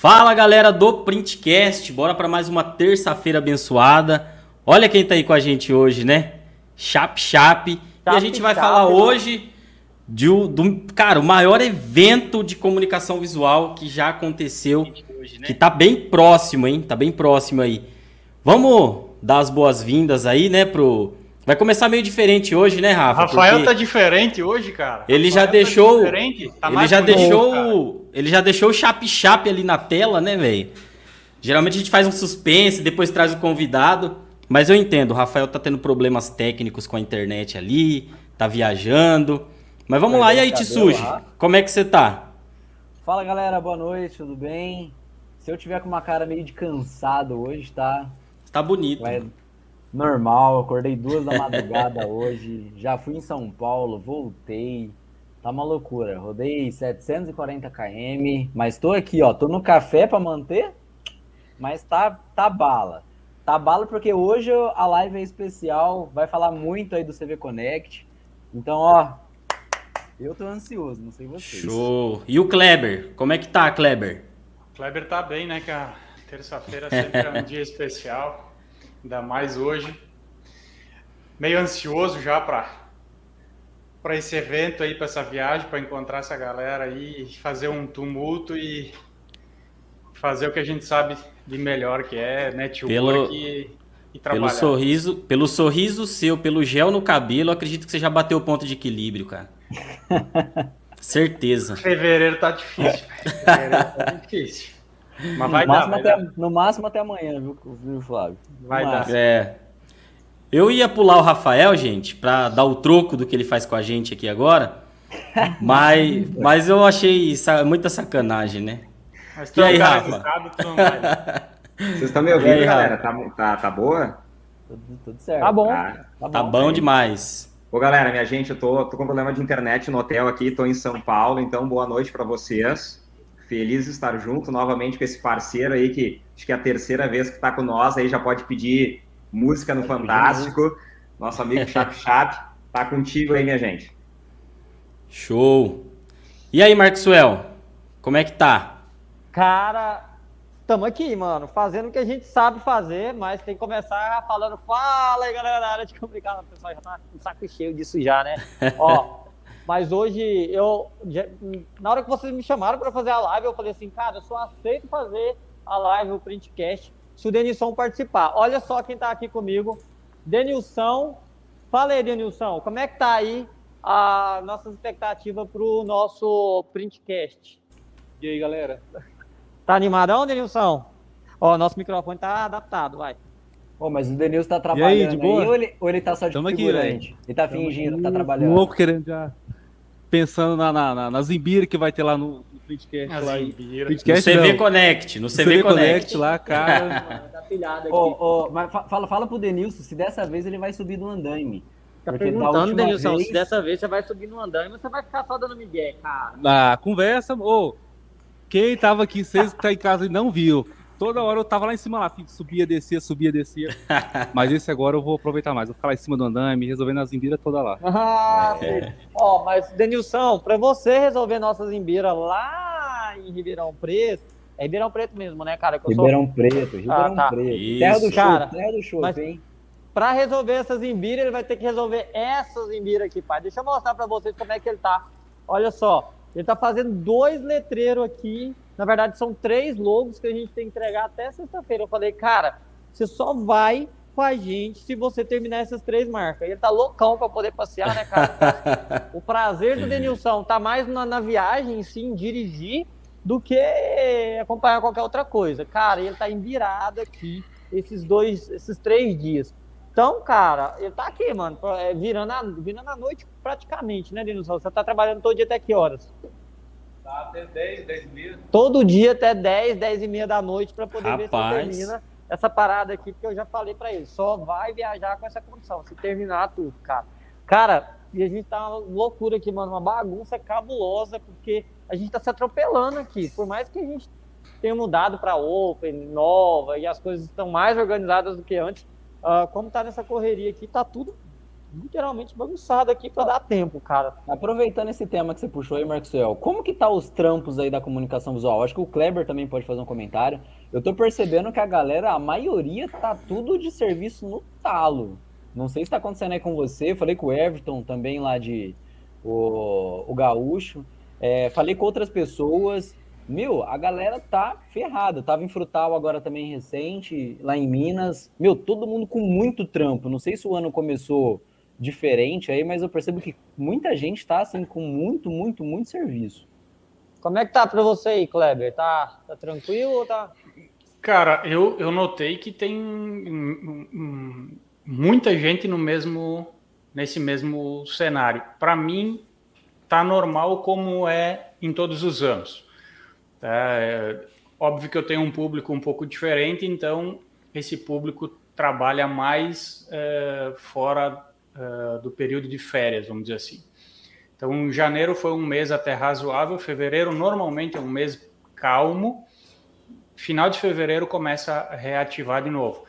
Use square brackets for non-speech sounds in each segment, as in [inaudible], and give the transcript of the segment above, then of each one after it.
Fala galera do Printcast, bora para mais uma terça-feira abençoada. Olha quem tá aí com a gente hoje, né? Chap Chap. E a gente vai falar hoje de, do, cara, o maior evento de comunicação visual que já aconteceu, que tá bem próximo, hein? Tá bem próximo aí. Vamos dar as boas-vindas aí, né, pro... Vai começar meio diferente hoje, né, Rafa? Rafael tá diferente hoje, cara. Ele já Rafael tá deixou... diferente, tá ele mais já bonito, deixou... cara. o- Ele já deixou o chap-chap ali na tela, né, velho? Geralmente a gente faz um suspense, depois traz o convidado. Mas eu entendo, o Rafael tá tendo problemas técnicos com a internet ali, tá viajando. Mas vamos lá, e aí, Tsuji? lá. Como é que você tá? Fala galera, boa noite, tudo bem? Se eu tiver com uma cara meio de cansado hoje, tá? Tá bonito. Vai normal, acordei duas da madrugada hoje, já fui em São Paulo, voltei, tá uma loucura. Rodei 740 km, mas tô aqui, ó, tô no café pra manter, mas tá, tá bala. Tá bala porque hoje a live é especial, vai falar muito aí do CV Connect. Então, ó, eu tô ansioso, não sei vocês. Show. E o Kleber? Como é que tá, Kleber? Kleber tá bem, né, cara? Terça-feira sempre é um [laughs] dia especial, ainda mais hoje. Meio ansioso já pra para esse evento aí, pra essa viagem, pra encontrar essa galera aí, fazer um tumulto e fazer o que a gente sabe de melhor, que é network Pelo- e, e Pelo trabalhar. sorriso, pelo sorriso seu, pelo gel no cabelo, eu acredito que você já bateu o ponto de equilíbrio, cara. [laughs] Certeza. Fevereiro tá difícil. Fevereiro tá [laughs] difícil. Mas vai no, dar, máximo vai até, dar. no máximo até amanhã, viu, viu Flávio? No Vai dar. máximo. É. Eu ia pular o Rafael, gente, pra dar o troco do que ele faz com a gente aqui agora. [laughs] Mas, mas eu achei sa- muita sacanagem, né? Mas tu E aí, cara Rafa? né? [laughs] Vocês estão me E ouvindo, aí, galera? Tá, tá, tá boa? Tudo, tudo certo. Tá bom. Tá. Tá bom demais. Ô, galera, minha gente, eu tô, tô com problema de internet no hotel aqui, tô em São Paulo, então boa noite para vocês. Feliz de estar junto novamente com esse parceiro aí, que acho que é a terceira vez que tá com nós, aí já pode pedir música no pedir Fantástico. Nosso amigo Chap Chap, tá contigo aí, minha gente. Show. E aí, Marcosuel? Como é que tá? Cara, estamos aqui, mano, fazendo o que a gente sabe fazer, mas tem que começar falando, fala aí, galera, da área de comunicação. O pessoal já tá com saco cheio disso já, né? [laughs] Ó, mas hoje eu, já- na hora que vocês me chamaram para fazer a live, eu falei assim, cara, eu só aceito fazer a live, o printcast, se o Denilson participar. Olha só quem tá aqui comigo, Denilson. Fala aí, Denilson, como é que tá aí a nossa expectativa pro nosso printcast? E aí, galera? Tá animadão, Denilson? Ó, nosso microfone tá adaptado, vai. Pô, mas o Denilson tá aí, trabalhando de aí, boa? ou, ele, ou ele tá só de Tamo aqui, figurante? ele tá fingindo tá trabalhando. Louco querendo já. Pensando na, na, na, na Zimbira que vai ter lá no, no Printcast. As lá em-. No CV não. Connect, no No CV, Connect. lá, cara. [laughs] Tá. Ô, ô, mas fa- fala, fala pro Denilson se dessa vez ele vai subir no andaime. tá porque perguntando, Denilson, vez- se dessa vez você vai subir no andame, você vai ficar só dando migué, cara. Na conversa, ô. quem tava aqui, vocês que tá em casa e não viu. Toda hora eu tava lá em cima lá, subia, descia, subia, descia. [laughs] Mas esse agora eu vou aproveitar mais. Vou ficar lá em cima do andame, resolvendo as Zimbira toda lá. Ah, sim. Ó, mas, Denilson, pra você resolver nossas embiras lá em Ribeirão Preto, é Ribeirão Preto mesmo, né, cara? Que eu sou- Ribeirão Preto, Ribeirão tá. Preto. Isso. Terra do show, Cara, terra do show, mas- hein? Pra resolver essas embiras, ele vai ter que resolver essas embiras aqui, pai. Deixa eu mostrar pra vocês como é que ele tá. Olha só, ele tá fazendo dois letreiros aqui. Na verdade, são três logos que a gente tem que entregar até sexta-feira. Eu falei, cara, você só vai com a gente se você terminar essas três marcas. E ele tá loucão pra poder passear, né, cara? [laughs] o prazer do Denilson tá mais na, na viagem, sim, dirigir, do que acompanhar qualquer outra coisa. Cara, ele tá em virada aqui esses dois, esses três dias. Então, cara, ele tá aqui, mano, é, virando a, virando a noite praticamente, né, Denilson? Você tá trabalhando todo dia até que horas? Tá até 10, 10 e meia. Todo dia até 10, 10 e meia da noite pra poder ver se Rapaz. termina essa parada aqui, porque eu já falei pra ele, só vai viajar com essa condição, se terminar tudo, cara. Cara, e a gente tá uma loucura aqui, mano, uma bagunça cabulosa, porque a gente tá se atropelando aqui. Por mais que a gente tenha mudado pra Open, nova, e as coisas estão mais organizadas do que antes, ah, como tá nessa correria aqui, tá tudo literalmente bagunçado aqui para dar tempo, cara. Aproveitando esse tema que você puxou aí, Marcelo, como que tá os trampos aí da comunicação visual? Acho que o Kleber também pode fazer um comentário. Eu tô percebendo que a galera, a maioria tá tudo de serviço no talo. Não sei se tá acontecendo aí com você, falei com o Everton também lá de o, o Gaúcho. É, falei com outras pessoas. Meu, a galera tá ferrada. Tava em Frutal agora também recente, lá em Minas. Meu, todo mundo com muito trampo. Não sei se o ano começou diferente aí, mas eu percebo que muita gente tá assim com muito, muito, muito serviço. Como é que tá para você aí, Kleber? Tá, tá tranquilo ou tá? Cara, eu, eu notei que tem muita gente no mesmo nesse mesmo cenário. Para mim, tá normal como é em todos os anos. É, óbvio que eu tenho um público um pouco diferente, então esse público trabalha mais é, fora é, do período de férias, vamos dizer assim. Então, janeiro foi um mês até razoável, fevereiro normalmente é um mês calmo, final de fevereiro começa a reativar de novo.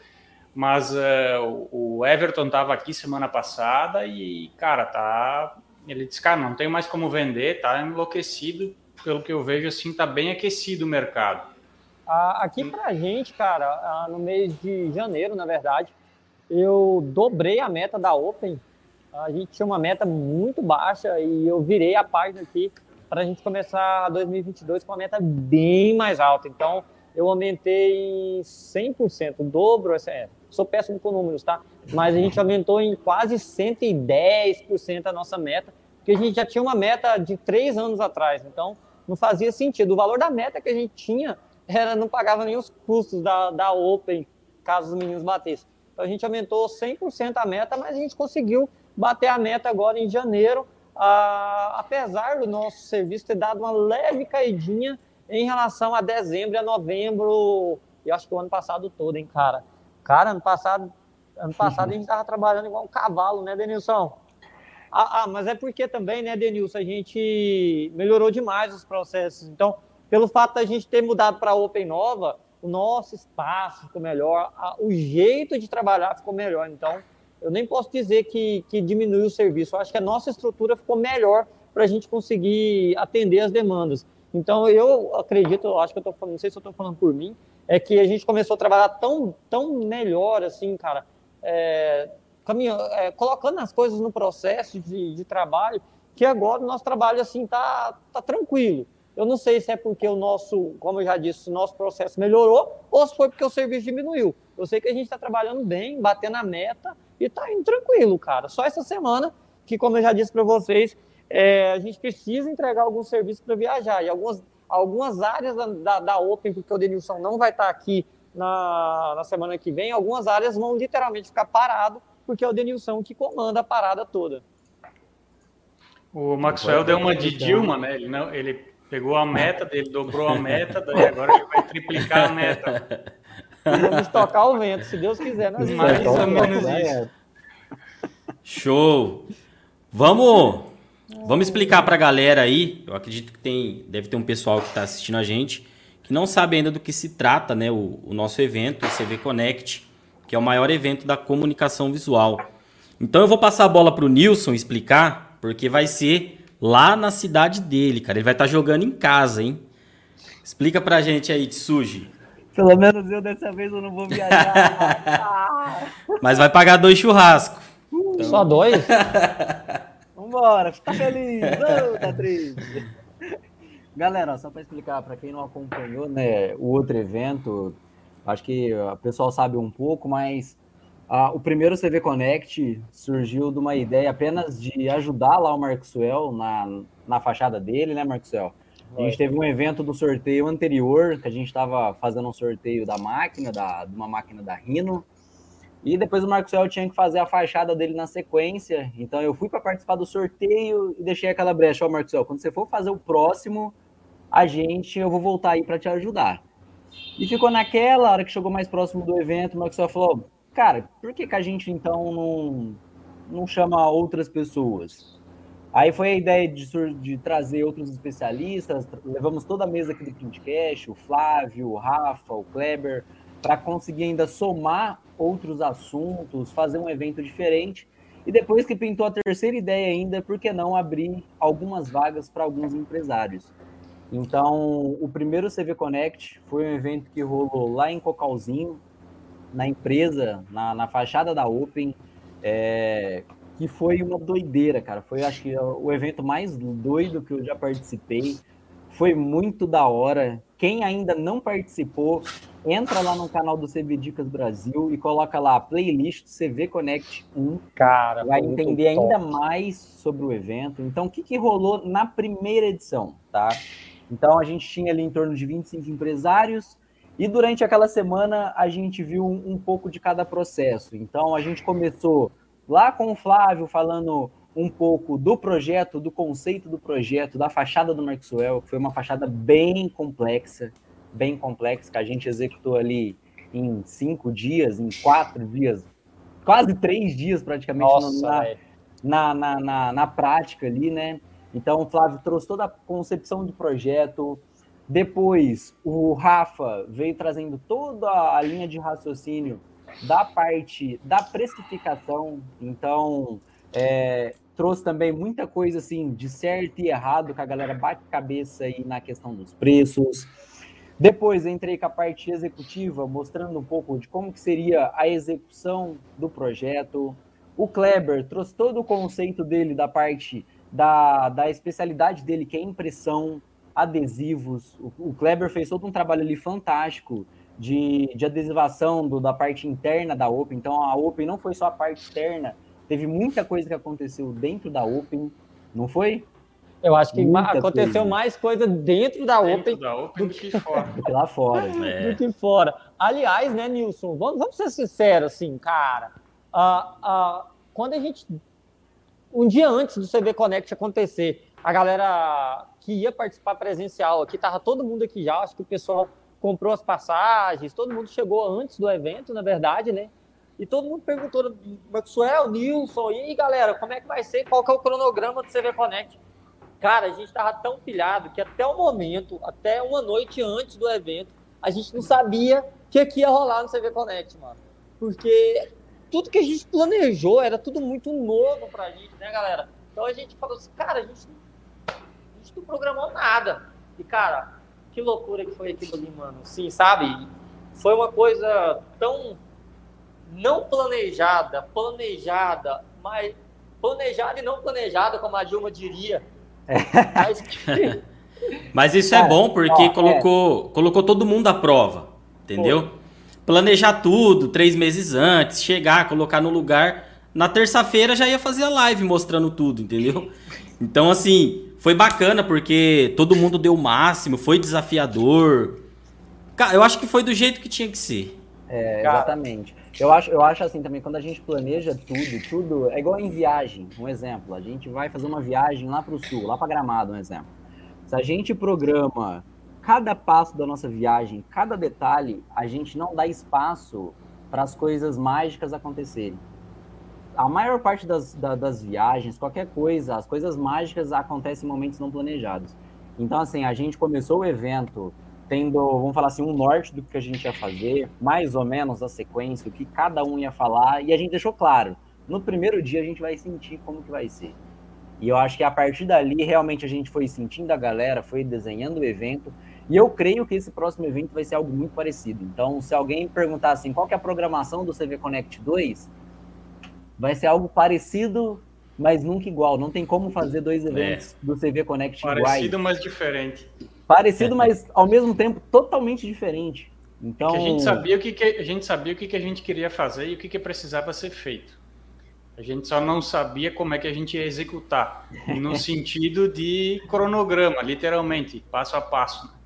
Mas uh, o Everton estava aqui semana passada e, cara, tá. Ele disse, cara, não tem mais como vender, tá enlouquecido. Pelo que eu vejo, assim, tá bem aquecido o mercado. Aqui pra gente, cara, no mês de janeiro, na verdade, eu dobrei a meta da Open. A gente tinha uma meta muito baixa e eu virei a página aqui para a gente começar 2022 com uma meta bem mais alta. Então, eu aumentei 100%, o dobro, é, sou péssimo com números, tá? Mas a gente aumentou em quase 110% a nossa meta, porque a gente já tinha uma meta de três anos atrás, então não fazia sentido. O valor da meta que a gente tinha era não pagava nem os custos da, da Open, caso os meninos batessem. Então a gente aumentou 100% a meta, mas a gente conseguiu bater a meta agora em janeiro, ah, apesar do nosso serviço ter dado uma leve caidinha em relação a dezembro e a novembro, eu acho que o ano passado todo, hein, cara. Cara, ano passado, ano passado a gente estava trabalhando igual um cavalo, né, Denilson? Ah, ah, mas é porque também, né, Denilson, a gente melhorou demais os processos. Então, pelo fato da gente ter mudado para a Open Nova, o nosso espaço ficou melhor, a, o jeito de trabalhar ficou melhor. Então, eu nem posso dizer que, que diminuiu o serviço. Eu acho que a nossa estrutura ficou melhor para a gente conseguir atender as demandas. Então, eu acredito, eu acho que eu estou falando, não sei se eu estou falando por mim, é que a gente começou a trabalhar tão, tão melhor, assim, cara, é, é, colocando as coisas no processo de, de trabalho, que agora o nosso trabalho, assim, tá, tá tranquilo. Eu não sei se é porque o nosso, como eu já disse, o nosso processo melhorou ou se foi porque o serviço diminuiu. Eu sei que a gente está trabalhando bem, batendo a meta e está indo tranquilo, cara. Só essa semana que, como eu já disse para vocês, é, a gente precisa entregar alguns serviços para viajar. E algumas, algumas áreas da, da, da, Open, porque o Denilson não vai estar tá aqui na, na semana que vem, algumas áreas vão literalmente ficar parado, porque é o Denilson que comanda a parada toda. O Maxwell deu uma de Dilma, né? Ele, não, ele pegou a meta dele, dobrou a meta, daí [laughs] agora ele vai triplicar a meta. Vamos tocar o vento, se Deus quiser. Nós Mais ou menos isso. Show! Vamos Vamos explicar para a galera aí. Eu acredito que tem, deve ter um pessoal que está assistindo a gente que não sabe ainda do que se trata, né? O, o nosso evento, o CV Connect, que é o maior evento da comunicação visual. Então eu vou passar a bola para o Nilson explicar, porque vai ser lá na cidade dele, cara. Ele vai estar tá jogando em casa, hein? Explica pra gente aí, Tsuji. Pelo menos eu dessa vez eu não vou viajar. [laughs] Mas vai pagar dois churrascos. Então... Só dois? [laughs] Vambora, fica feliz, oh, tá triste. [laughs] Galera, só para explicar para quem não acompanhou, né, o outro evento, acho que o pessoal sabe um pouco, mas o primeiro CV Connect surgiu de uma ideia apenas de ajudar lá o Marcel na, na fachada dele, né, Marcel? A gente teve um evento do sorteio anterior, que a gente estava fazendo um sorteio da máquina, da, de uma máquina da Rino, e depois o Marcos El tinha que fazer a fachada dele na sequência. Então eu fui para participar do sorteio e deixei aquela brecha. Ó, oh, Marcos El, quando você for fazer o próximo, a gente, eu vou voltar aí para te ajudar. E ficou naquela hora que chegou mais próximo do evento, o El falou: Cara, por que, que a gente então não, não chama outras pessoas? Aí foi a ideia de, de trazer outros especialistas. Levamos toda a mesa aqui do Printcast, o Flávio, o Rafa, o Kleber para conseguir ainda somar outros assuntos, fazer um evento diferente. E depois que pintou a terceira ideia ainda, por que não abrir algumas vagas para alguns empresários? Então, o primeiro CV Connect foi um evento que rolou lá em Cocalzinho, na empresa, na, na fachada da Open, é, que foi uma doideira, cara. Foi, acho que, o evento mais doido que eu já participei. Foi muito da hora. Quem ainda não participou, entra lá no canal do CV Dicas Brasil e coloca lá playlist CV Connect 1. Cara, vai entender ainda mais sobre o evento. Então, o que, que rolou na primeira edição, tá? Então, a gente tinha ali em torno de 25 empresários e durante aquela semana a gente viu um, um pouco de cada processo. Então, a gente começou lá com o Flávio falando um pouco do projeto, do conceito do projeto, da fachada do Maxwell, que foi uma fachada bem complexa, bem complexa, que a gente executou ali em cinco dias, em quatro dias, quase três dias praticamente Nossa, na, na, na, na, na prática ali, né? Então o Flávio trouxe toda a concepção do projeto. Depois o Rafa veio trazendo toda a linha de raciocínio da parte da precificação. Então, é, trouxe também muita coisa assim de certo e errado, que a galera bate cabeça aí na questão dos preços. Depois entrei com a parte executiva, mostrando um pouco de como que seria a execução do projeto. O Kleber trouxe todo o conceito dele da parte da, da especialidade dele, que é impressão, adesivos. O, o Kleber fez todo um trabalho ali fantástico de, de adesivação do, da parte interna da Open. Então a Open não foi só a parte externa, teve muita coisa que aconteceu dentro da Open, não foi? Eu acho que muita aconteceu coisa. mais coisa dentro da dentro Open, da Open do, que, fora. do [laughs] que lá fora. É. Do que fora. Aliás, né, Nilson, vamos, vamos ser sinceros, assim, cara. Uh, uh, quando a gente. Um dia antes do CV Connect acontecer, a galera que ia participar presencial aqui, tava todo mundo aqui já, acho que o pessoal comprou as passagens, todo mundo chegou antes do evento, na verdade, né? E todo mundo perguntou, Maxwell, Nilson, e aí, galera, como é que vai ser? Qual que é o cronograma do CV Connect? Cara, a gente estava tão pilhado que até o momento, até uma noite antes do evento, a gente não sabia o que ia rolar no CV Connect, mano. Porque tudo que a gente planejou era tudo muito novo pra gente, né, galera? Então a gente falou assim, cara, a gente, a gente não programou nada. E, cara, que loucura que foi aquilo ali, mano. Sim, sabe? Foi uma coisa tão não planejada, planejada, mas planejada e não planejada, como a Dilma diria. É. Mas, [laughs] mas isso é bom porque ó, colocou, é. colocou todo mundo à prova, entendeu? Foi. Planejar tudo três meses antes, chegar, colocar no lugar. Na terça-feira já ia fazer a live mostrando tudo, entendeu? [laughs] Então, assim, foi bacana porque todo mundo deu o máximo, foi desafiador. Cara, eu acho que foi do jeito que tinha que ser. É, exatamente. Eu acho, eu acho assim também, quando a gente planeja tudo, tudo é igual em viagem, um exemplo. A gente vai fazer uma viagem lá para o sul, lá para Gramado, um exemplo. Se a gente programa cada passo da nossa viagem, cada detalhe, a gente não dá espaço para as coisas mágicas acontecerem a maior parte das, da, das viagens, qualquer coisa, as coisas mágicas acontecem em momentos não planejados. Então, assim, a gente começou o evento tendo, vamos falar assim, um norte do que a gente ia fazer, mais ou menos a sequência, o que cada um ia falar, e a gente deixou claro. No primeiro dia a gente vai sentir como que vai ser. E eu acho que a partir dali, realmente a gente foi sentindo a galera, foi desenhando o evento, e eu creio que esse próximo evento vai ser algo muito parecido. Então, se alguém perguntar assim, qual que é a programação do CV Connect 2, vai ser algo parecido, mas nunca igual. Não tem como fazer dois eventos é. do CV Connect Parecido, iguais. Parecido, mas diferente. Parecido, mas ao mesmo tempo totalmente diferente. Então, a gente sabia o que, que a gente sabia o que, que a gente queria fazer e o que, que precisava ser feito. A gente só não sabia como é que a gente ia executar, no [laughs] sentido de cronograma, literalmente, passo a passo.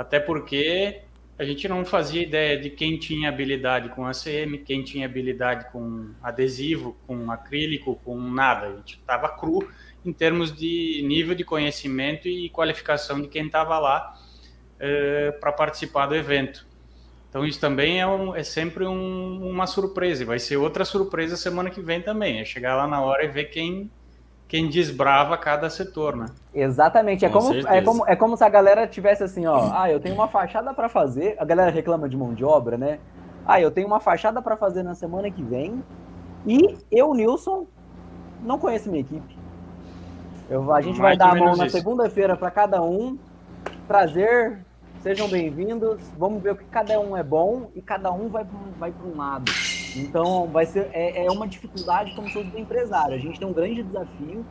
Até porque a gente não fazia ideia de quem tinha habilidade com ACM, quem tinha habilidade com adesivo, com acrílico, com nada. A gente estava cru em termos de nível de conhecimento e qualificação de quem estava lá eh, para participar do evento. Então isso também é, um, é sempre um, uma surpresa. E vai ser outra surpresa semana que vem também. É chegar lá na hora e ver quem quem desbrava cada setor, né? Exatamente. É como, é, como, é como se a galera tivesse assim, ó, [clears throat] ah, eu tenho uma fachada para fazer. A galera reclama de mão de obra, né? Ah, eu tenho uma fachada para fazer na semana que vem. E eu, Nilson, não conheço minha equipe. Eu, a gente Mais vai dar a mão na segunda-feira para cada um. Prazer, sejam bem-vindos. Vamos ver o que cada um é bom e cada um vai, vai para um lado. Então, vai ser é, é uma dificuldade como todo empresário. A gente tem um grande desafio.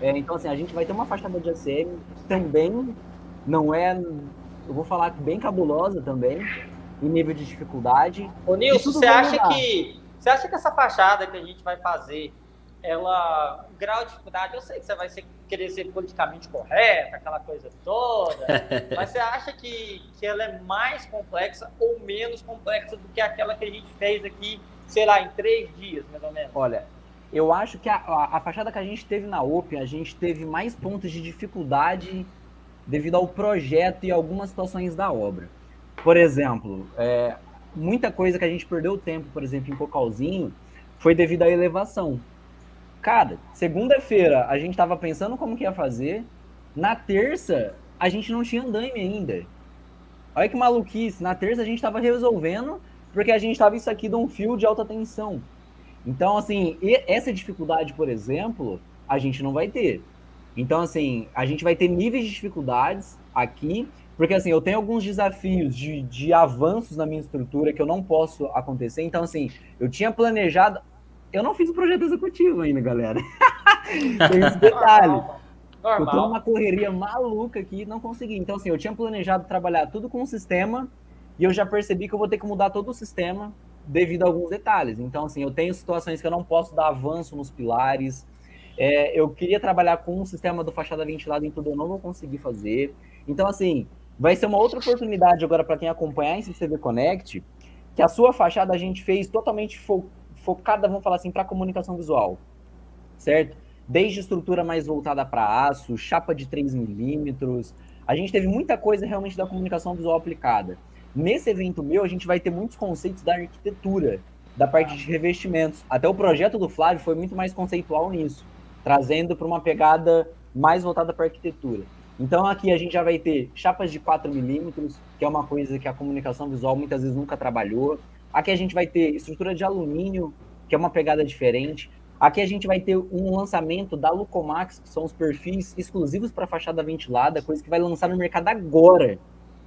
É, então, assim, a gente vai ter uma fachada de ACM também, não é, eu vou falar bem cabulosa também, em nível de dificuldade. Ô, Nilson, você acha que você acha que essa fachada que a gente vai fazer, ela, grau de dificuldade, eu sei que você vai ser, querer ser politicamente correta, aquela coisa toda, [laughs] mas você acha que, que ela é mais complexa ou menos complexa do que aquela que a gente fez aqui sei lá, em três dias, mais ou menos? Olha, eu acho que a, a, a fachada que a gente teve na Open, a gente teve mais pontos de dificuldade devido ao projeto e algumas situações da obra. Por exemplo, é, muita coisa que a gente perdeu tempo, por exemplo, em Cocalzinho, foi devido à elevação. Cara, segunda-feira a gente estava pensando como que ia fazer, na terça a gente não tinha andaime ainda. Olha que maluquice, na terça a gente estava resolvendo porque a gente estava isso aqui de um fio de alta tensão. Então, assim, essa dificuldade, por exemplo, a gente não vai ter. Então, assim, a gente vai ter níveis de dificuldades aqui, porque, assim, eu tenho alguns desafios de, de avanços na minha estrutura que eu não posso acontecer. Então, assim, eu tinha planejado. Eu não fiz o projeto executivo ainda, galera. [laughs] tem esse detalhe. Normal. Eu tô numa correria maluca aqui não consegui. Então, assim, eu tinha planejado trabalhar tudo com o sistema e eu já percebi que eu vou ter que mudar todo o sistema devido a alguns detalhes. Então, assim, eu tenho situações que eu não posso dar avanço nos pilares. É, eu queria trabalhar com um sistema do fachada ventilada em tudo, eu não vou conseguir fazer. Então, assim, vai ser uma outra oportunidade agora para quem acompanhar esse CV Connect, que a sua fachada a gente fez totalmente fo focada, vamos falar assim, para comunicação visual, certo? Desde estrutura mais voltada para aço, chapa de 3 milímetros, a gente teve muita coisa realmente da comunicação visual aplicada. Nesse evento meu, a gente vai ter muitos conceitos da arquitetura, da parte de revestimentos. Até o projeto do Flávio foi muito mais conceitual nisso, trazendo para uma pegada mais voltada para arquitetura. Então aqui a gente já vai ter chapas de 4 milímetros, que é uma coisa que a comunicação visual muitas vezes nunca trabalhou. Aqui a gente vai ter estrutura de alumínio, que é uma pegada diferente. Aqui a gente vai ter um lançamento da Lucomax, que são os perfis exclusivos para fachada ventilada, coisa que vai lançar no mercado agora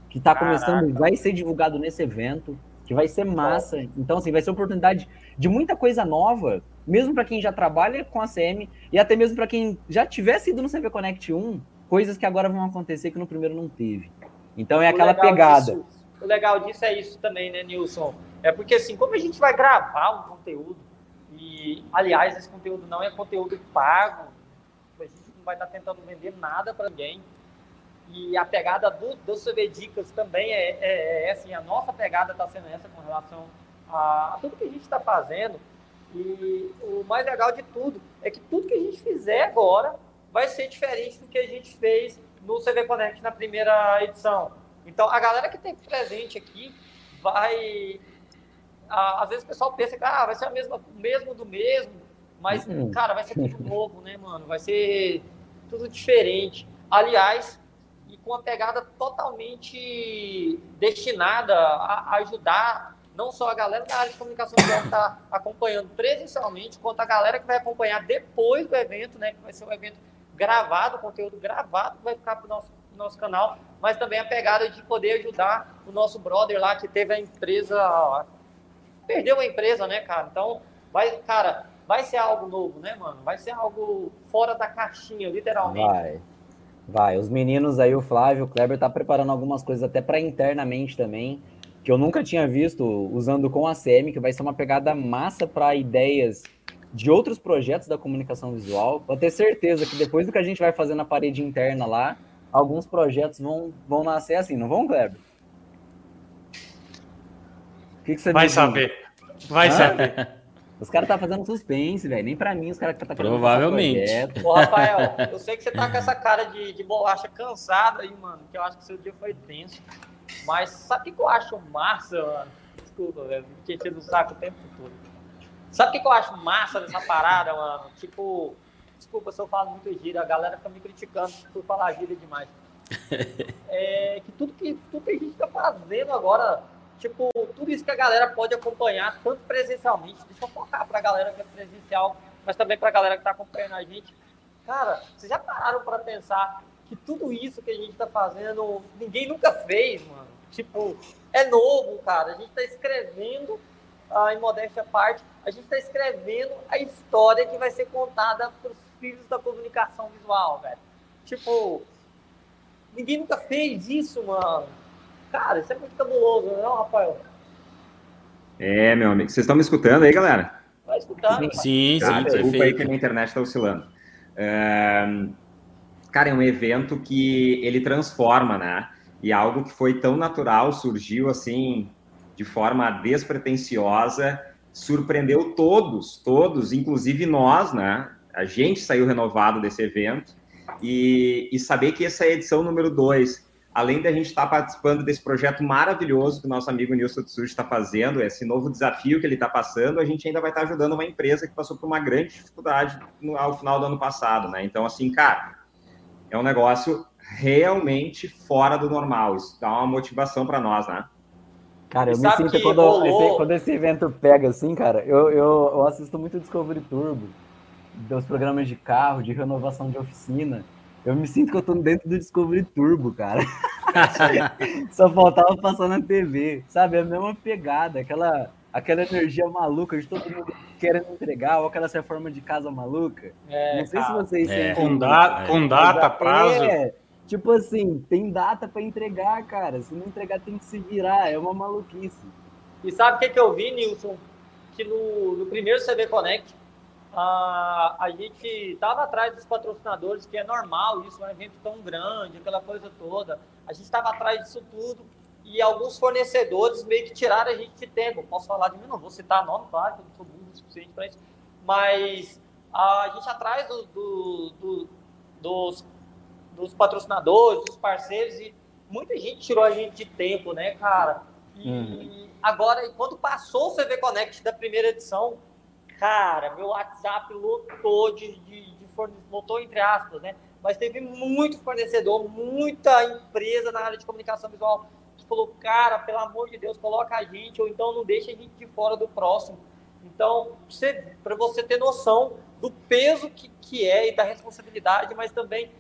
que está começando, vai ser divulgado nesse evento, que vai ser massa. Então, assim, vai ser oportunidade de muita coisa nova, mesmo para quem já trabalha com a CM e até mesmo para quem já tivesse ido no CV Connect 1, coisas que agora vão acontecer que no primeiro não teve. Então é aquela pegada. Disso, o legal disso é isso também, né, Nilson? É porque assim, como a gente vai gravar um conteúdo, e aliás, esse conteúdo não é conteúdo pago, a gente não vai estar tentando vender nada para ninguém. E a pegada do, do CV Dicas também é, é, é assim, a nossa pegada está sendo essa com relação a, a tudo que a gente está fazendo. E o mais legal de tudo é que tudo que a gente fizer agora vai ser diferente do que a gente fez no CV Connect na primeira edição. Então, a galera que tem presente aqui vai. às vezes o pessoal pensa que ah, vai ser a mesma, o mesmo do mesmo, mas, uhum. cara, vai ser tudo [laughs] novo, né, mano? Vai ser tudo diferente. Aliás, e com uma pegada totalmente destinada a ajudar não só a galera da área de comunicação que está acompanhando presencialmente, quanto a galera que vai acompanhar depois do evento, né, que vai ser um evento gravado, conteúdo gravado vai ficar para o nosso, nosso canal, mas também a pegada de poder ajudar o nosso brother lá que teve a empresa, perdeu a empresa, né, cara? Então, vai, cara, vai ser algo novo, né, mano? Vai ser algo fora da caixinha, literalmente. Vai. Vai, os meninos aí, o Flávio, o Kleber tá preparando algumas coisas até para internamente também, que eu nunca tinha visto usando com a CM, que vai ser uma pegada massa para ideias de outros projetos da comunicação visual. Vou ter certeza que depois do que a gente vai fazer na parede interna lá, alguns projetos vão, vão nascer assim, não vão, Kleber? O que, que você Vai saber. Vai Hã? saber. Os caras tá fazendo suspense, velho. Nem pra mim os caras tá Provavelmente. Ô, Rafael, eu sei que você tá com essa cara de, de bolacha cansada aí, mano. Que eu acho que seu dia foi tenso. Mas sabe o que eu acho massa, mano? Desculpa, velho. Fiquei no saco o tempo todo. Sabe o que eu acho massa dessa parada, mano? Tipo, desculpa se eu falo muito gíria. A galera fica me criticando por falar gíria demais. [laughs] É que tudo que, tudo que a gente tá fazendo agora tipo, tudo isso que a galera pode acompanhar, tanto presencialmente, deixa eu focar para a galera que é presencial, mas também para a galera que está acompanhando a gente. Cara, vocês já pararam para pensar que tudo isso que a gente está fazendo, ninguém nunca fez, mano? Tipo, é novo, cara. A gente está escrevendo, ah, em modéstia parte, a gente está escrevendo a história que vai ser contada para os filhos da comunicação visual, velho. Tipo, ninguém nunca fez isso, mano. Cara, isso é muito cabuloso, não, é, Rafael? É, meu amigo. Vocês estão me escutando aí, galera? Vai escutando. Sim, sim, Tá, sim desculpa aí que a minha internet está oscilando. É, Cara, é um evento que ele transforma, né? E algo que foi tão natural, surgiu assim, de forma despretensiosa, surpreendeu todos, todos, inclusive nós, né? A gente saiu renovado desse evento. E, e saber que essa é a edição número 2 além da gente estar participando desse projeto maravilhoso que o nosso amigo Nilson Tsuji está fazendo, esse novo desafio que ele está passando, a gente ainda vai estar ajudando uma empresa que passou por uma grande dificuldade no, ao final do ano passado, né? Então, assim, cara, é um negócio realmente fora do normal. Isso dá uma motivação para nós, né? Cara, eu me sinto quando, rolou... esse, quando esse evento pega assim, cara, eu, eu, eu assisto muito Discovery Turbo, dos programas de carro, de renovação de oficina. Eu me sinto que eu tô dentro do Discovery Turbo, cara. [laughs] Só faltava passar na TV, sabe? É a mesma pegada, aquela, aquela energia maluca de todo mundo querendo entregar, ou aquela reforma de casa maluca. É, Não sei cara. se vocês é. Com, da, com data, prazo. É, tipo assim, tem data para entregar, cara. Se não entregar, tem que se virar. É uma maluquice. E sabe o que, que eu vi, Nilson? Que no, no primeiro CV Connect, a, a gente estava atrás dos patrocinadores, que é normal, isso é um evento tão grande, aquela coisa toda. A gente estava atrás disso tudo e alguns fornecedores meio que tiraram a gente de tempo. Posso falar de mim? Não vou citar nome, claro, que eu não sou burro o suficiente para isso. Mas a gente atrás do, do, do, dos, dos patrocinadores, dos parceiros, e muita gente tirou a gente de tempo, né, cara? E uhum. agora, quando passou o CV Connect da primeira edição, Cara, meu WhatsApp lotou de, de, de lotou entre aspas, né? Mas teve muito fornecedor, muita empresa na área de comunicação visual que falou, cara, pelo amor de Deus, coloca a gente, ou então não deixa a gente de fora do próximo. Então, para você ter noção do peso que, que é e da responsabilidade, mas também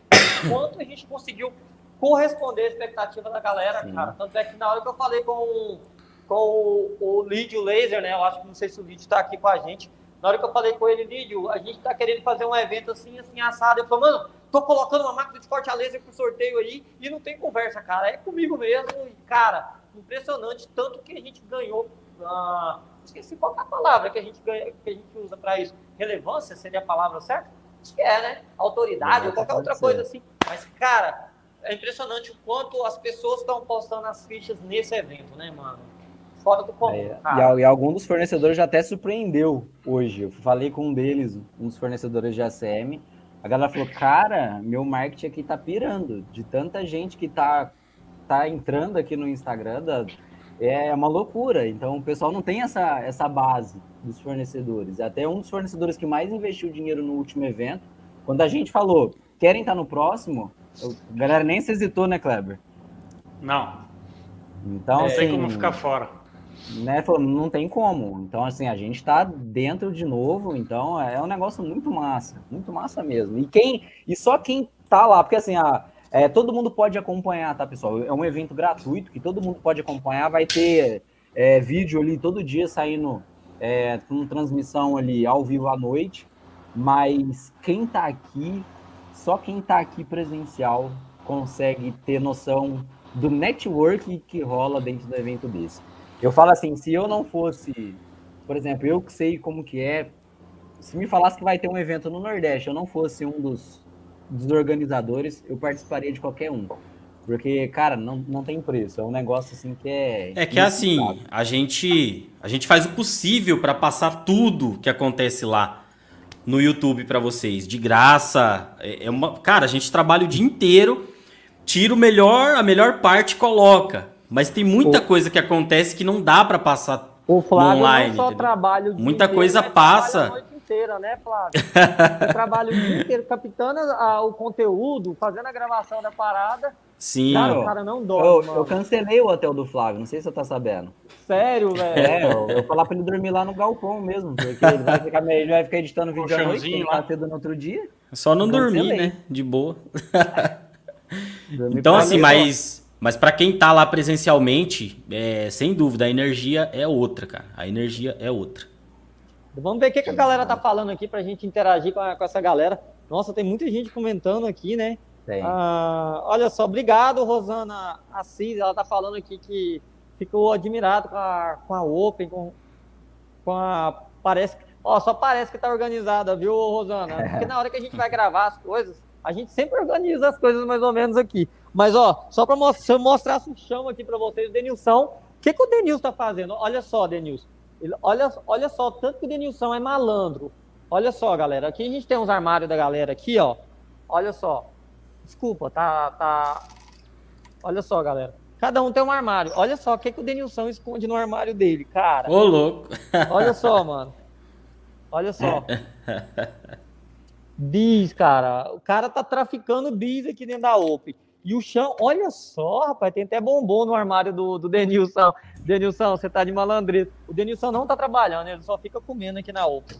quanto a gente conseguiu corresponder à expectativa da galera, Sim. cara. Tanto é que na hora que eu falei com, com o, o Lead Laser, né? Eu acho que não sei se o Lead está aqui com a gente. Na hora que eu falei com ele, Lídio, a gente tá querendo fazer um evento assim, assim, assado. Ele falou, mano, tô colocando uma máquina de corte a laser pro sorteio aí e não tem conversa, cara. É comigo mesmo. E, cara, impressionante. Tanto que a gente ganhou. Uh, esqueci qual é a palavra que a gente, ganha, que a gente usa para isso. Relevância seria a palavra certa? Acho que é, né? Autoridade ou qualquer outra ser. coisa assim. Mas, cara, é impressionante o quanto as pessoas estão postando as fichas nesse evento, né, mano? Fora do comum. É, e, e, algum dos fornecedores já até surpreendeu hoje. Eu falei com um deles, um dos fornecedores de ACM. A galera falou, cara, meu marketing aqui tá pirando. De tanta gente que tá, tá entrando aqui no Instagram, da, é uma loucura. Então o pessoal não tem essa, essa base dos fornecedores. Até um dos fornecedores que mais investiu dinheiro no último evento, quando a gente falou, querem estar no próximo, a galera nem se hesitou, né, Kleber? Não. Então, não assim, tem como ficar fora né, não tem como. Então, assim, a gente tá dentro de novo, então é um negócio muito massa, muito massa mesmo. E quem, e só quem tá lá, porque assim, a, é, todo mundo pode acompanhar, tá, pessoal? É um evento gratuito que todo mundo pode acompanhar, vai ter é, vídeo ali todo dia saindo é, com transmissão ali ao vivo à noite, mas quem tá aqui, só quem tá aqui presencial consegue ter noção do network que rola dentro do evento desse. Eu falo assim, se eu não fosse, por exemplo, eu que sei como que é, se me falasse que vai ter um evento no Nordeste, eu não fosse um dos, dos organizadores, eu participaria de qualquer um. Porque, cara, não, não tem preço. É um negócio assim que é. É que assim, a gente, a gente faz o possível para passar tudo que acontece lá no YouTube para vocês. De graça. É, é uma, cara, a gente trabalha o dia inteiro, tira o melhor, a melhor parte e coloca. Mas tem muita o... coisa que acontece que não dá para passar o Flávio online. Não só trabalha o dia Muita inteiro, coisa passa. A noite inteira, né, Flávio? [laughs] Eu trabalho o dia inteiro captando a, o conteúdo, fazendo a gravação da parada Sim. Cara, o cara não dorme, Eu, mano. eu cancelei o hotel do Flávio, não sei se você tá sabendo. Sério, velho. É, eu, eu falar pra ele dormir lá no galpão mesmo, porque ele vai ficar, ele vai ficar editando vídeo à noite, lá. cedo no outro dia. Só não dormir, né? De boa. [laughs] Então, assim, mas, mas para quem tá lá presencialmente, é, sem dúvida, a energia é outra, cara. A energia é outra. Vamos ver o que, que a galera tá falando aqui pra gente interagir com, a- com essa galera. Nossa, tem muita gente comentando aqui, né? Tem. Ah, olha só, obrigado, Rosana Assis. Ela tá falando aqui que ficou admirado com a, com a Open, com, com a. Parece que. Ó, só parece que tá organizada, viu, Rosana? Porque [laughs] na hora que a gente vai gravar as coisas, a gente sempre organiza as coisas mais ou menos aqui. Mas, ó, só pra mostrar, mostrar o chão aqui pra vocês, o Denilson. O que, que o Denilson tá fazendo? Olha só, Denilson. Ele- olha, olha só, tanto que o Denilson é malandro. Olha só, galera. Aqui a gente tem uns armários da galera aqui, ó. Olha só. Desculpa, tá, tá. Olha só, galera. Cada um tem um armário. Olha só o que, que o Denilson esconde no armário dele, cara. Ô, louco. Olha só, mano. Olha só. [laughs] Bis, cara. O cara tá traficando bis aqui dentro da Open. E o chão, olha só, rapaz, tem até bombom no armário do, do Denilson. Denilson, você tá de malandreza. O Denilson não tá trabalhando, ele só fica comendo aqui na Open.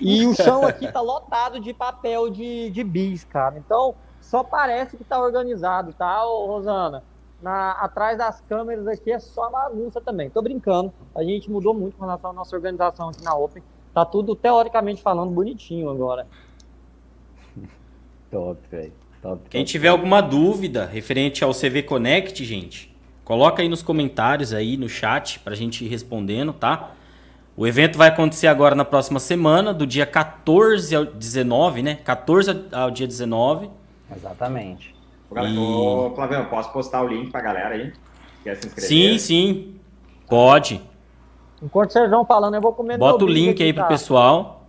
E o chão aqui tá lotado de papel de, de bis, cara. Então, só parece que tá organizado, tá, Rosana? Na, atrás das câmeras aqui é só bagunça também. Tô brincando. A gente mudou muito com relação à nossa organização aqui na Open. Tá tudo, teoricamente falando, bonitinho agora. [laughs] Top, velho. Top, Quem top. tiver alguma dúvida referente ao CV Connect, gente, coloca aí nos comentários aí no chat pra gente ir respondendo, tá? O evento vai acontecer agora na próxima semana, do dia 14 ao 19, né? 14 ao dia 19. Exatamente. Ô, galera, E- Ô, Flavião, posso postar o link pra galera aí? Quer se inscrever? Sim, sim. Pode. Enquanto vocês vão falando, eu vou comer Bota o link aí pro tá? pessoal.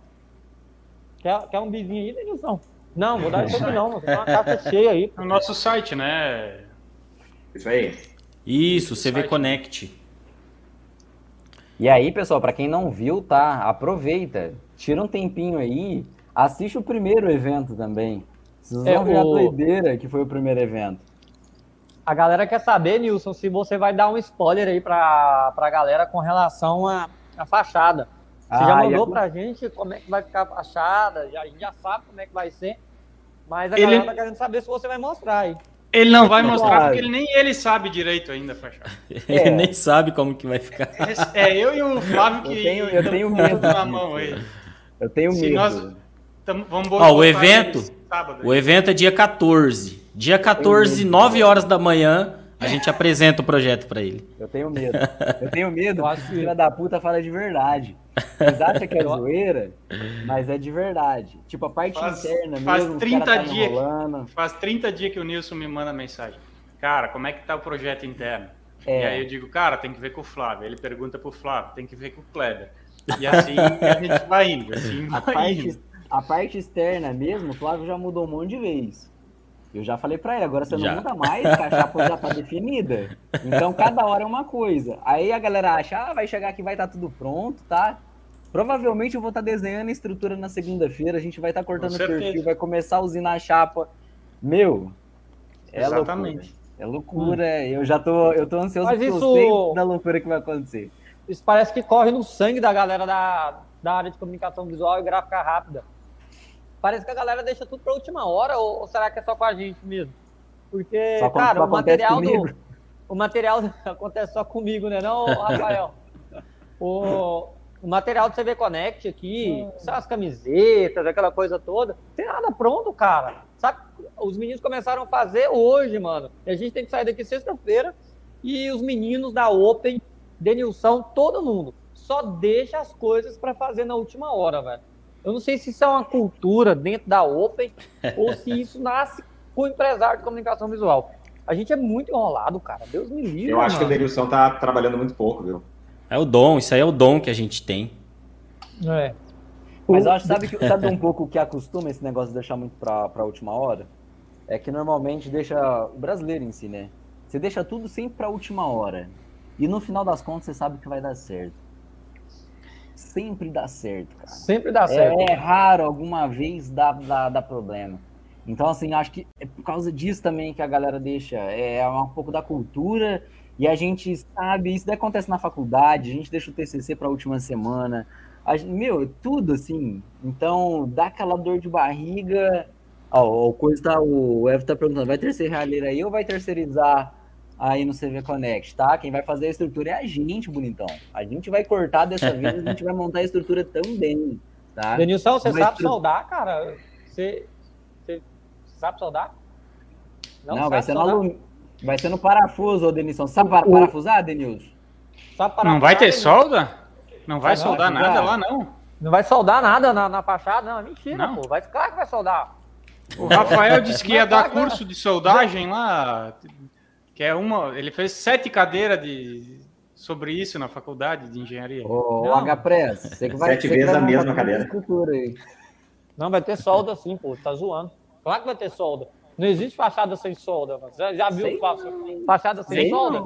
Quer, quer um bizinho aí, Denilson? Não, vou dar [laughs] isso não. Tem uma caixa cheia aí. No nosso site, né? Isso aí. Isso, CV Site. Connect. E aí, pessoal, pra quem não viu, tá? Aproveita, tira um tempinho aí, assiste o primeiro evento também. Vocês É, vão ver a o- doideira que foi o primeiro evento. A galera quer saber, Nilson, se você vai dar um spoiler aí pra, pra galera com relação à fachada. Você já Ah, e mandou a- pra gente como é que vai ficar a fachada, já, a gente já sabe como é que vai ser, mas a Ele- galera tá querendo saber se você vai mostrar aí. Ele não vai mostrar Claro. porque ele, nem ele sabe direito ainda, Fachada. [laughs] Ele nem sabe como que vai ficar. É eu e o Flávio que Eu tenho- eu tenho medo na mão aí. Eu tenho Se medo. nós- Tamo- vamos Ó, o evento- sábado. O evento é dia 14. Dia 14, 9 horas da manhã, a gente apresenta o projeto pra ele. Eu tenho medo. Eu tenho [laughs] medo Eu que acho o que- filho da puta fala de verdade. Vocês acham que é [laughs] zoeira, mas é de verdade. Tipo, a parte Faz- interna faz mesmo, os 30 cara tá dias que- enrolando. Faz 30 dias que o Nilson me manda mensagem. Cara, como é que tá o projeto interno? É. E aí eu digo, cara, tem que ver com o Flávio. Ele pergunta pro Flávio, tem que ver com o Kleber. E assim a gente vai indo, assim A vai indo. parte, a parte externa mesmo, o Flávio já mudou um monte de vezes. Eu já falei pra ele, agora você Já. não muda mais, que a chapa já tá [laughs] definida. Então cada hora é uma coisa. Aí a galera acha, ah, vai chegar aqui, vai estar tudo pronto, tá? Provavelmente eu vou estar desenhando a estrutura na segunda-feira, a gente vai estar cortando o perfil, vai começar a usinar a chapa. Meu, é Exatamente. loucura. É loucura. Eu já tô, eu tô ansioso Mas isso- sei da loucura que vai acontecer. Isso parece que corre no sangue da galera da, da área de comunicação visual e gráfica rápida. Parece que a galera deixa tudo pra última hora, ou, ou será que é só com a gente mesmo? Porque, Só cara, só o material comigo. do. O material acontece só comigo, né, não, Rafael? o, o material do CV Connect aqui, são as camisetas, aquela coisa toda, tem nada pronto, cara. Sabe? Os meninos começaram a fazer hoje, mano. E a gente tem que sair daqui sexta-feira. E os meninos da Open, Denilson, todo mundo, só deixa as coisas pra fazer na última hora, velho. Eu não sei se isso é uma cultura dentro da Open [laughs] ou se isso nasce com o empresário de comunicação visual. A gente é muito enrolado, cara. Deus me livre. Eu acho que o mano. Denilson tá trabalhando muito pouco, viu? É o dom, isso aí é o dom que a gente tem. É. Mas eu acho, sabe, que, sabe um [laughs] pouco o que acostuma esse negócio de deixar muito pra, pra última hora? É que normalmente deixa o brasileiro em si, né? Você deixa tudo sempre pra última hora. E no final das contas você sabe que vai dar certo. Sempre dá certo, cara. Sempre dá certo. É, raro alguma vez dá, dá, dá problema. Então, assim, acho que é por causa disso também que a galera deixa. É um pouco da cultura. E a gente sabe, isso acontece na faculdade, a gente deixa o TCC para a última semana. A meu, tudo assim. Então, dá aquela dor de barriga. Ó, o coisa tá, o Evo tá perguntando, vai terceirizar aí ou vai terceirizar aí no CV Connect, tá? Quem vai fazer a estrutura é a gente, bonitão. A gente vai cortar dessa vez, a gente vai montar a estrutura também, tá? Denilson, você sabe estru... soldar, cara? Você, você sabe soldar? Não, Não vai ser soldar. no Vai ser no parafuso, Denilson. Sabe para, parafusar, Denilson? Sabe parafusar, não vai ter solda? Não vai não, soldar nada lá, não? Não vai soldar nada na, na fachada? Não, é mentira, não. pô. Vai, claro que vai soldar. O Rafael disse que ia dar curso de soldagem lá, que é uma. Ele fez sete cadeiras de, sobre isso na faculdade de engenharia. Ô, H-Press, você que vai Sete vezes a mesma cadeira. Aí. Não, vai ter solda sim, pô, tá zoando. Claro que vai ter solda. Não existe fachada sem solda, mano. Você já viu fachada sem solda?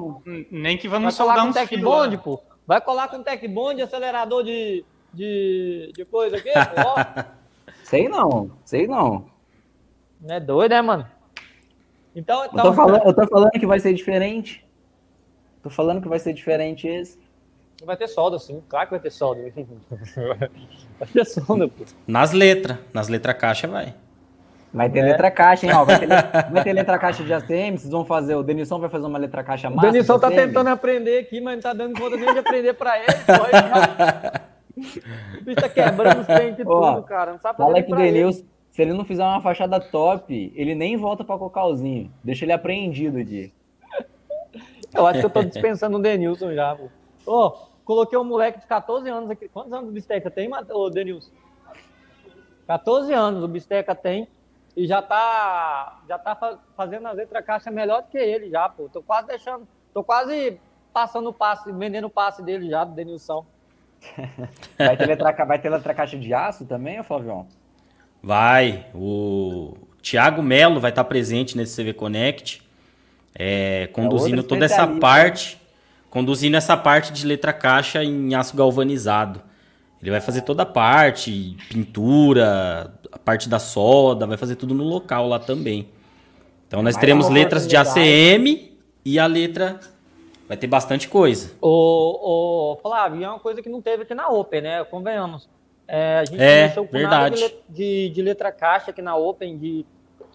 Nem que vamos soldar um tech bond, pô. Vai colar com tech bond, acelerador de, de, de coisa aqui, pô. [laughs] sei não, sei não. Não é doido, né, mano? Então, então... Eu, tô então- falando, eu tô falando que vai ser diferente. Tô falando que vai ser diferente esse. Vai ter solda, sim. Claro que vai ter solda. [laughs] vai ter solda, pô. Nas letras. Nas letras caixa vai. Vai ter é. letra caixa, hein? Ó, vai, ter, [laughs] vai ter letra caixa de ACM, vocês vão fazer. O Denilson vai fazer uma letra caixa massa. O Denilson tá tentando aprender aqui, mas não tá dando conta nem de aprender pra ele. Pô, [laughs] o bicho tá quebrando os pentes tudo, cara. Não sabe Fala que Denilson, ele. Se ele não fizer uma fachada top, ele nem volta pra Cocalzinho. Deixa ele apreendido de. Eu acho que eu tô dispensando o Denilson já, pô. Ô, coloquei um moleque de 14 anos aqui. Quantos anos o Bisteca tem, ô Denilson? 14 anos o Bisteca tem e já tá, já tá fazendo a letra caixa melhor do que ele já, pô. Tô quase deixando, tô quase passando o passe, vendendo o passe dele já, do Denilson. [laughs] vai, ter letra, vai ter letra caixa de aço também, Flavião? Vai. O Thiago Melo vai estar presente nesse CV Connect, é, conduzindo é toda essa parte, conduzindo essa parte de letra caixa em aço galvanizado. Ele vai fazer toda a parte, pintura, a parte da soda, vai fazer tudo no local lá também. Então nós teremos letras de ACM e a letra vai ter bastante coisa. O, o Flávio, é uma coisa que não teve aqui na Open, né? Convenhamos. É, a gente é, não mexeu com verdade. nada de, de, de, letra caixa aqui na Open, de,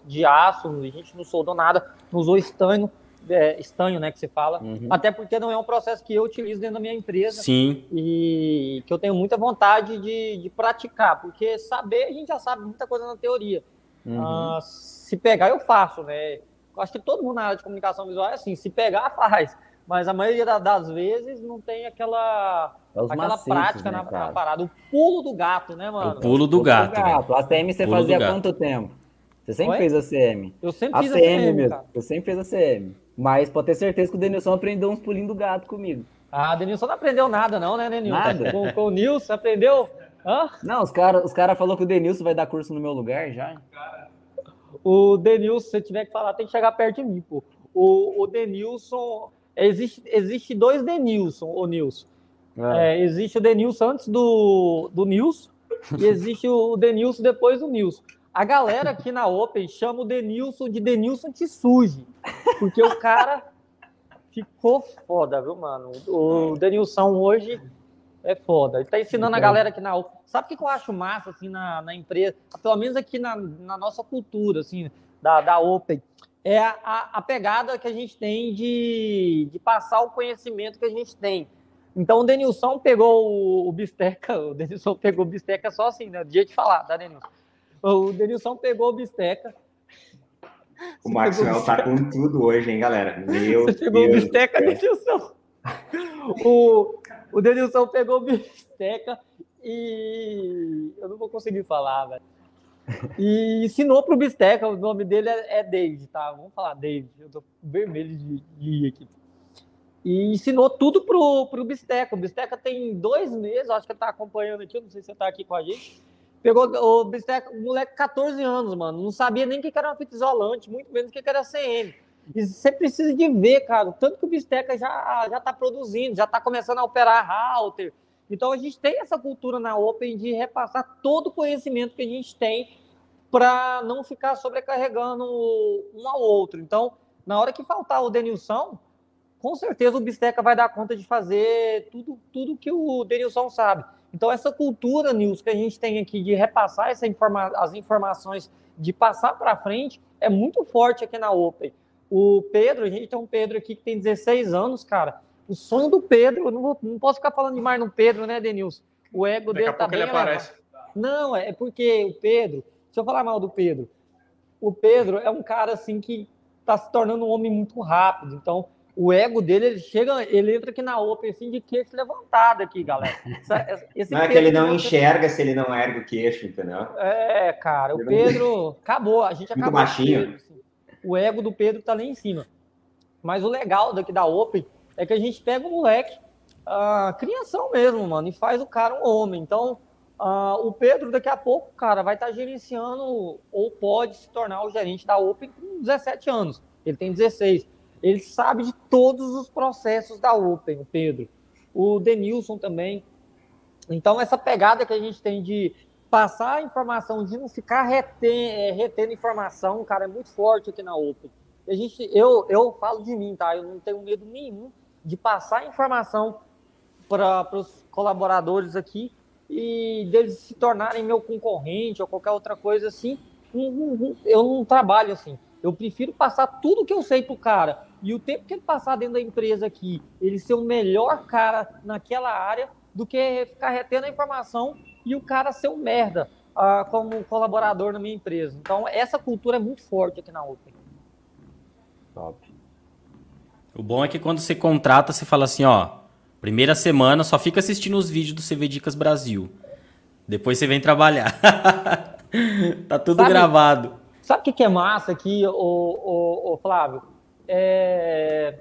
de aço, a gente não soldou nada, não usou estanho é, estanho, né, que se fala. Uhum. Até porque não é um processo que eu utilizo dentro da minha empresa. Sim. E que eu tenho muita vontade de, de praticar, porque saber, a gente já sabe muita coisa na teoria. Uhum. Uh, se pegar, eu faço, né? Eu acho que todo mundo na área de comunicação visual é assim, se pegar, [laughs] faz. Mas a maioria das vezes não tem aquela, é aquela macetes, prática né, na, na, parada. O pulo do gato, né, mano? O pulo do, o gato. Gato. A CM você fazia quanto tempo? Você sempre Oi? fez a CM. Eu sempre fiz a CM, mesmo. Cara. Eu sempre fiz a CM. Mas pode ter certeza que o Denilson aprendeu uns pulinhos do gato comigo. Ah, Denilson não aprendeu nada, não, né, Denilson? Nada. Com, com o Nilson, aprendeu? Hã? Não, os caras os cara falaram que o Denilson vai dar curso no meu lugar já. O Denilson, se tiver que falar, tem que chegar perto de mim, pô. O, o Denilson. Existe, existe dois Denilson, o Nilson. É. É, existe o Denilson antes do, do Nilson e existe o Denilson depois do Nilson. A galera aqui na Open chama o Denilson de Denilson Te Suje, porque o cara ficou foda, viu, mano? O Denilson hoje é foda. Ele tá ensinando a galera aqui na Open. Sabe o que eu acho massa, assim, na, na empresa? Pelo menos aqui na, na nossa cultura, assim, da, da Open. É a, a, a pegada que a gente tem de, de passar o conhecimento que a gente tem. Então o Denilson pegou o, Bisteca, [laughs] o Denilson pegou o Bisteca só assim, né? Dia de falar, tá, Denilson? O Denilson pegou o bisteca. O Maxwell tá com tudo hoje, hein, galera? Meu Você pegou Deus o bisteca, Denilson. O, o Denilson pegou o bisteca e. Eu não vou conseguir falar, velho. E ensinou pro Bisteca, o nome dele é, é David, tá? Vamos falar David. Eu tô vermelho de, de aqui. E ensinou tudo pro, pro Bisteca. O Bisteca tem dois meses, acho que tá acompanhando aqui, não sei se você tá aqui com a gente. Pegou o Bisteca, o moleque 14 anos, mano. Não sabia nem o que era uma fita isolante, muito menos o que era CM. E você precisa de ver, cara, tanto que o Bisteca já, já tá produzindo, já tá começando a operar router. Então a gente tem essa cultura na Open de repassar todo o conhecimento que a gente tem para não ficar sobrecarregando um ao outro. Então, na hora que faltar o Denilson, com certeza o Bisteca vai dar conta de fazer tudo, tudo que o Denilson sabe. Então, essa cultura, Nils, que a gente tem aqui de repassar essa informa as informações, de passar para frente, é muito forte aqui na Open. O Pedro, a gente tem um Pedro aqui que tem 16 anos, cara. O sonho do Pedro, eu não, vou, não posso ficar falando demais no Pedro, né, Denilson? O ego Daqui dele tá bem elevado. Não, é porque o Pedro, se eu falar mal do Pedro, o Pedro é um cara assim que está se tornando um homem muito rápido. Então, o ego dele, ele chega, ele entra aqui na Open assim de queixo levantado aqui, galera. [laughs] Esse não é que ele não enxerga se ele não ergue o queixo, entendeu? É, cara, o Pedro [laughs] acabou, a gente Muito acabou. Baixinho. Pedro, assim. O ego do Pedro tá lá em cima. Mas o legal daqui da Open é que a gente pega o moleque, a criação mesmo, mano, e faz o cara um homem. Então, Uh, o Pedro, daqui a pouco, cara, vai estar tá gerenciando ou pode se tornar o gerente da Open com 17 anos. Ele tem 16. Ele sabe de todos os processos da Open, o Pedro. O Denilson também. Então, essa pegada que a gente tem de passar a informação, de não ficar retendo, é, retendo informação, cara, é muito forte aqui na Open. A gente, eu, eu falo de mim, tá? Eu não tenho medo nenhum de passar informação para os colaboradores aqui e deles se tornarem meu concorrente ou qualquer outra coisa assim. Eu não trabalho assim. Eu prefiro passar tudo que eu sei pro cara. E o tempo que ele passar dentro da empresa aqui, ele ser o melhor cara naquela área, do que ficar retendo a informação e o cara ser um merda uh, como colaborador na minha empresa. Então, essa cultura é muito forte aqui na Open. Top. O bom é que quando você contrata, você fala assim, ó, primeira semana só fica assistindo os vídeos do CV Dicas Brasil. Depois você vem trabalhar. [laughs] tá tudo Sabe, gravado. Sabe o que, que é massa aqui, o, Flávio? É...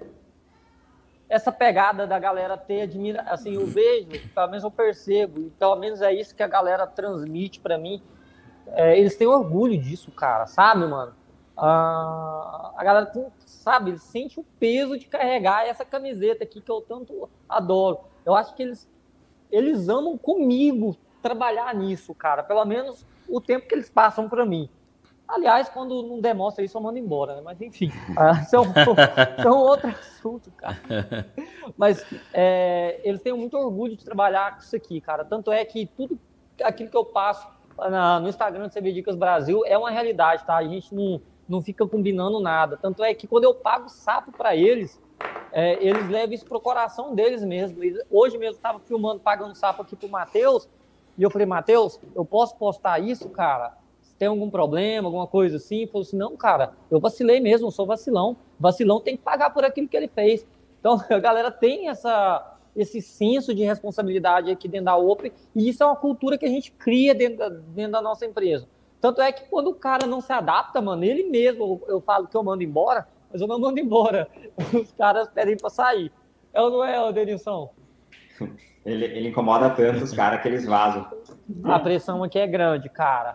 Essa pegada da galera ter admira, assim, eu vejo, pelo menos eu percebo, e pelo menos é isso que a galera transmite para mim. É, eles têm orgulho disso, cara, sabe, mano? Ah, a galera sabe, sente o peso de carregar essa camiseta aqui que eu tanto adoro. Eu acho que eles, eles amam comigo trabalhar nisso, cara. Pelo menos o tempo que eles passam para mim. Aliás, quando não demonstra isso, eu mando embora, né? Mas enfim, uh, são, são outro assunto, cara. Mas é, eles têm muito orgulho de trabalhar com isso aqui, cara. Tanto é que tudo aquilo que eu passo na, no Instagram do CB Dicas Brasil é uma realidade, tá? A gente não, não fica combinando nada. Tanto é que quando eu pago sapo para eles, é, eles levam isso pro coração deles mesmo. Hoje mesmo eu estava filmando, pagando sapo aqui pro Matheus, e eu falei, Matheus, eu posso postar isso, cara? Tem algum problema, alguma coisa assim? Falou assim, não, cara, eu vacilei mesmo, eu sou vacilão. Vacilão tem que pagar por aquilo que ele fez. Então, [laughs] a galera tem essa, esse senso de responsabilidade aqui dentro da Open, e isso é uma cultura que a gente cria dentro da, dentro da nossa empresa. Tanto é que quando o cara não se adapta, mano, ele mesmo, eu falo que eu mando embora, mas eu não mando embora. [laughs] Os caras pedem para sair. É ou não é, Denilson? [laughs] Ele, ele incomoda tanto os caras que eles vazam. A pressão aqui é grande, cara.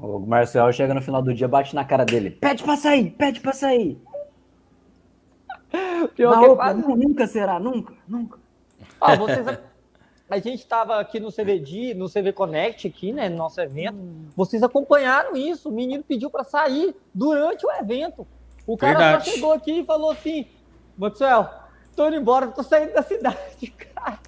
O Marcel chega no final do dia, bate na cara dele. Pede pra sair, pede pra sair. [laughs] Pior na que opa, quase... Nunca será, nunca, nunca. Ah, vocês... A gente estava aqui no CVD, no CV Connect, aqui, né, no nosso evento. Vocês acompanharam isso. O menino pediu para sair durante o evento. O cara Verdade. só chegou aqui e falou assim: Maxwell, tô indo embora, tô saindo da cidade, [laughs] cara.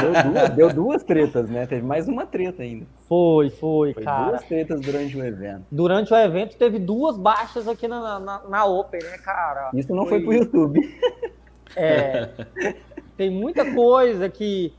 Deu duas, deu duas tretas, né? Teve mais uma treta ainda. Foi, foi, foi cara. Duas tretas durante o evento. Durante o evento teve duas baixas aqui na, na, na Open, né, cara? Isso não foi, foi pro YouTube. É. tem muita coisa que,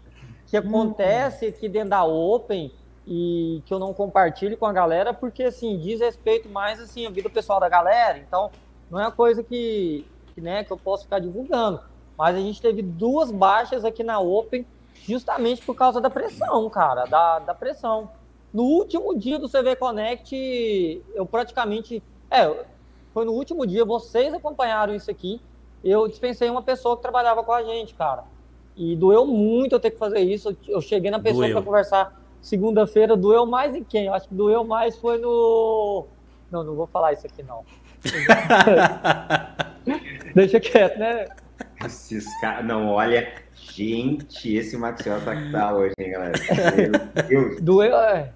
que acontece aqui dentro da Open e que eu não compartilho com a galera porque, assim, diz respeito mais, assim, à vida pessoal da galera. Então, não é uma coisa que, que, né, que eu posso ficar divulgando. Mas a gente teve duas baixas aqui na Open justamente por causa da pressão, cara, da, da pressão. No último dia do CV Connect, eu praticamente. É, foi no último dia, vocês acompanharam isso aqui. Eu dispensei uma pessoa que trabalhava com a gente, cara. E doeu muito eu ter que fazer isso. Eu cheguei na pessoa para conversar segunda-feira, doeu mais em quem? Eu acho que doeu mais foi no. Não, não vou falar isso aqui, não. [laughs] [laughs] Deixa quieto, né? Esses caras. Não, olha. Gente, esse Maxiel tá que tá hoje, hein, galera? Meu Deus. Doeu, é.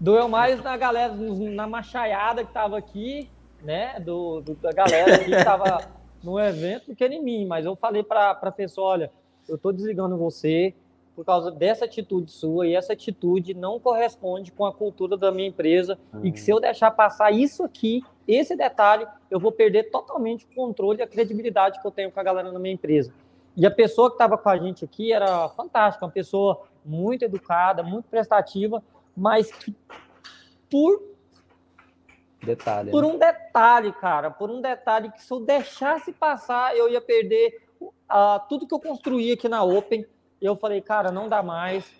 Doeu mais na galera, na machaiada que tava aqui, né? Do, do da galera que tava no evento, do que em mim. Mas eu falei para a pessoa: olha, eu tô desligando você por causa dessa atitude sua, e essa atitude não corresponde com a cultura da minha empresa, uhum. e que se eu deixar passar isso aqui, esse detalhe, eu vou perder totalmente o controle e a credibilidade que eu tenho com a galera na minha empresa. E a pessoa que estava com a gente aqui era fantástica, uma pessoa muito educada, muito prestativa, mas que por detalhe, por né? um detalhe, cara, por um detalhe que se eu deixasse passar, eu ia perder uh, tudo que eu construí aqui na Open. Eu falei, cara, não dá mais,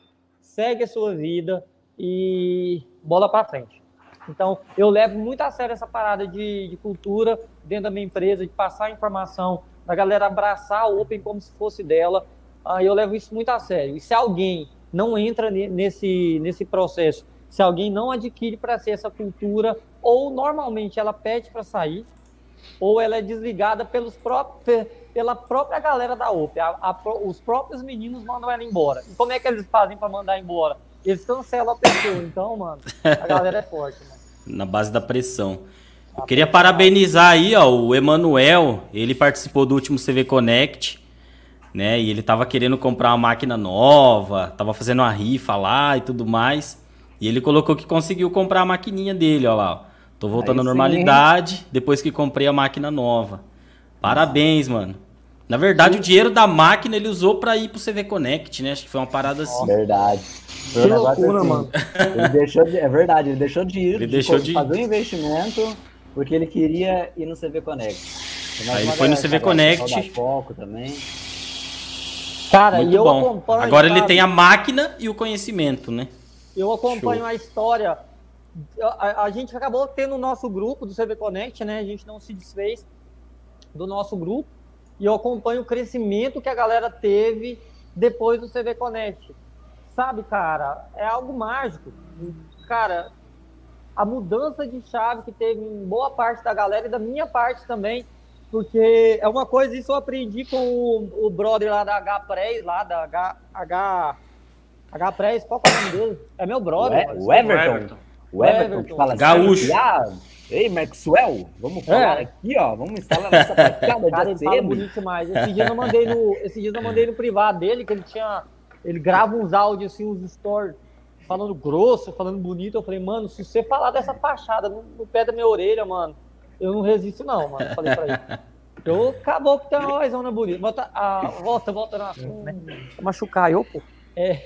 segue a sua vida e bola para frente. Então, eu levo muito a sério essa parada de, de cultura dentro da minha empresa, de passar informação, da galera abraçar a Open como se fosse dela. Uh, eu levo isso muito a sério. E se alguém não entra nesse, nesse processo, se alguém não adquire para ser essa cultura, ou normalmente ela pede para sair, ou ela é desligada pelos próprios, pela própria galera da OP. A, a, os próprios meninos mandam ela embora. E como é que eles fazem para mandar embora? Eles cancelam a pessoa. Então, mano, a galera é forte. Mano. Na base da pressão. Eu queria parabenizar aí, ó, o Emanuel. Ele participou do último CV Connect né? E ele tava querendo comprar uma máquina nova, tava fazendo uma rifa lá e tudo mais. E ele colocou que conseguiu comprar a maquininha dele, ó lá. Tô voltando Aí à normalidade sim. depois que comprei a máquina nova. Parabéns, mano. Na verdade, sim. o dinheiro da máquina ele usou para ir pro CV Connect, né? Acho que foi uma parada assim. Verdade. Foi que loucura, assim. mano. Ele deixou de, é verdade, ele deixou de ir, ele de deixou de fazer um investimento porque ele queria ir no CV Connect. Aí ele foi no CV Connect. Foco também. Cara, Muito e eu bom. acompanho. Agora ele tem a máquina e o conhecimento, né? Eu acompanho Show. a história. A, a, gente acabou tendo o nosso grupo do CV Connect, né? A gente não se desfez do nosso grupo. E eu acompanho o crescimento que a galera teve depois do CV Connect. Sabe, cara, é algo mágico. Cara, a mudança de chave que teve em boa parte da galera e da minha parte também porque é uma coisa, isso eu aprendi com o, o brother lá da H-Press, lá da H, H, H-Press, qual é o nome dele? É meu brother. O, o Everton. O Everton, que fala assim, Gaúcho. Ah, ei, Maxwell, vamos falar é. aqui, ó, vamos instalar nessa patada [laughs] Cara, ele fala bonito demais. Esse dia eu mandei no, esse dia eu mandei no privado dele, que ele tinha, ele grava uns áudios assim, uns stories, falando grosso, falando bonito. Eu falei, mano, se você falar dessa fachada no, no pé da minha orelha, mano, eu não resisto, não, mano. Falei pra ele. Eu acabou que tem uma vozona bonita. Volta, ah, volta, volta no assunto, né? Machucar eu, pô. É,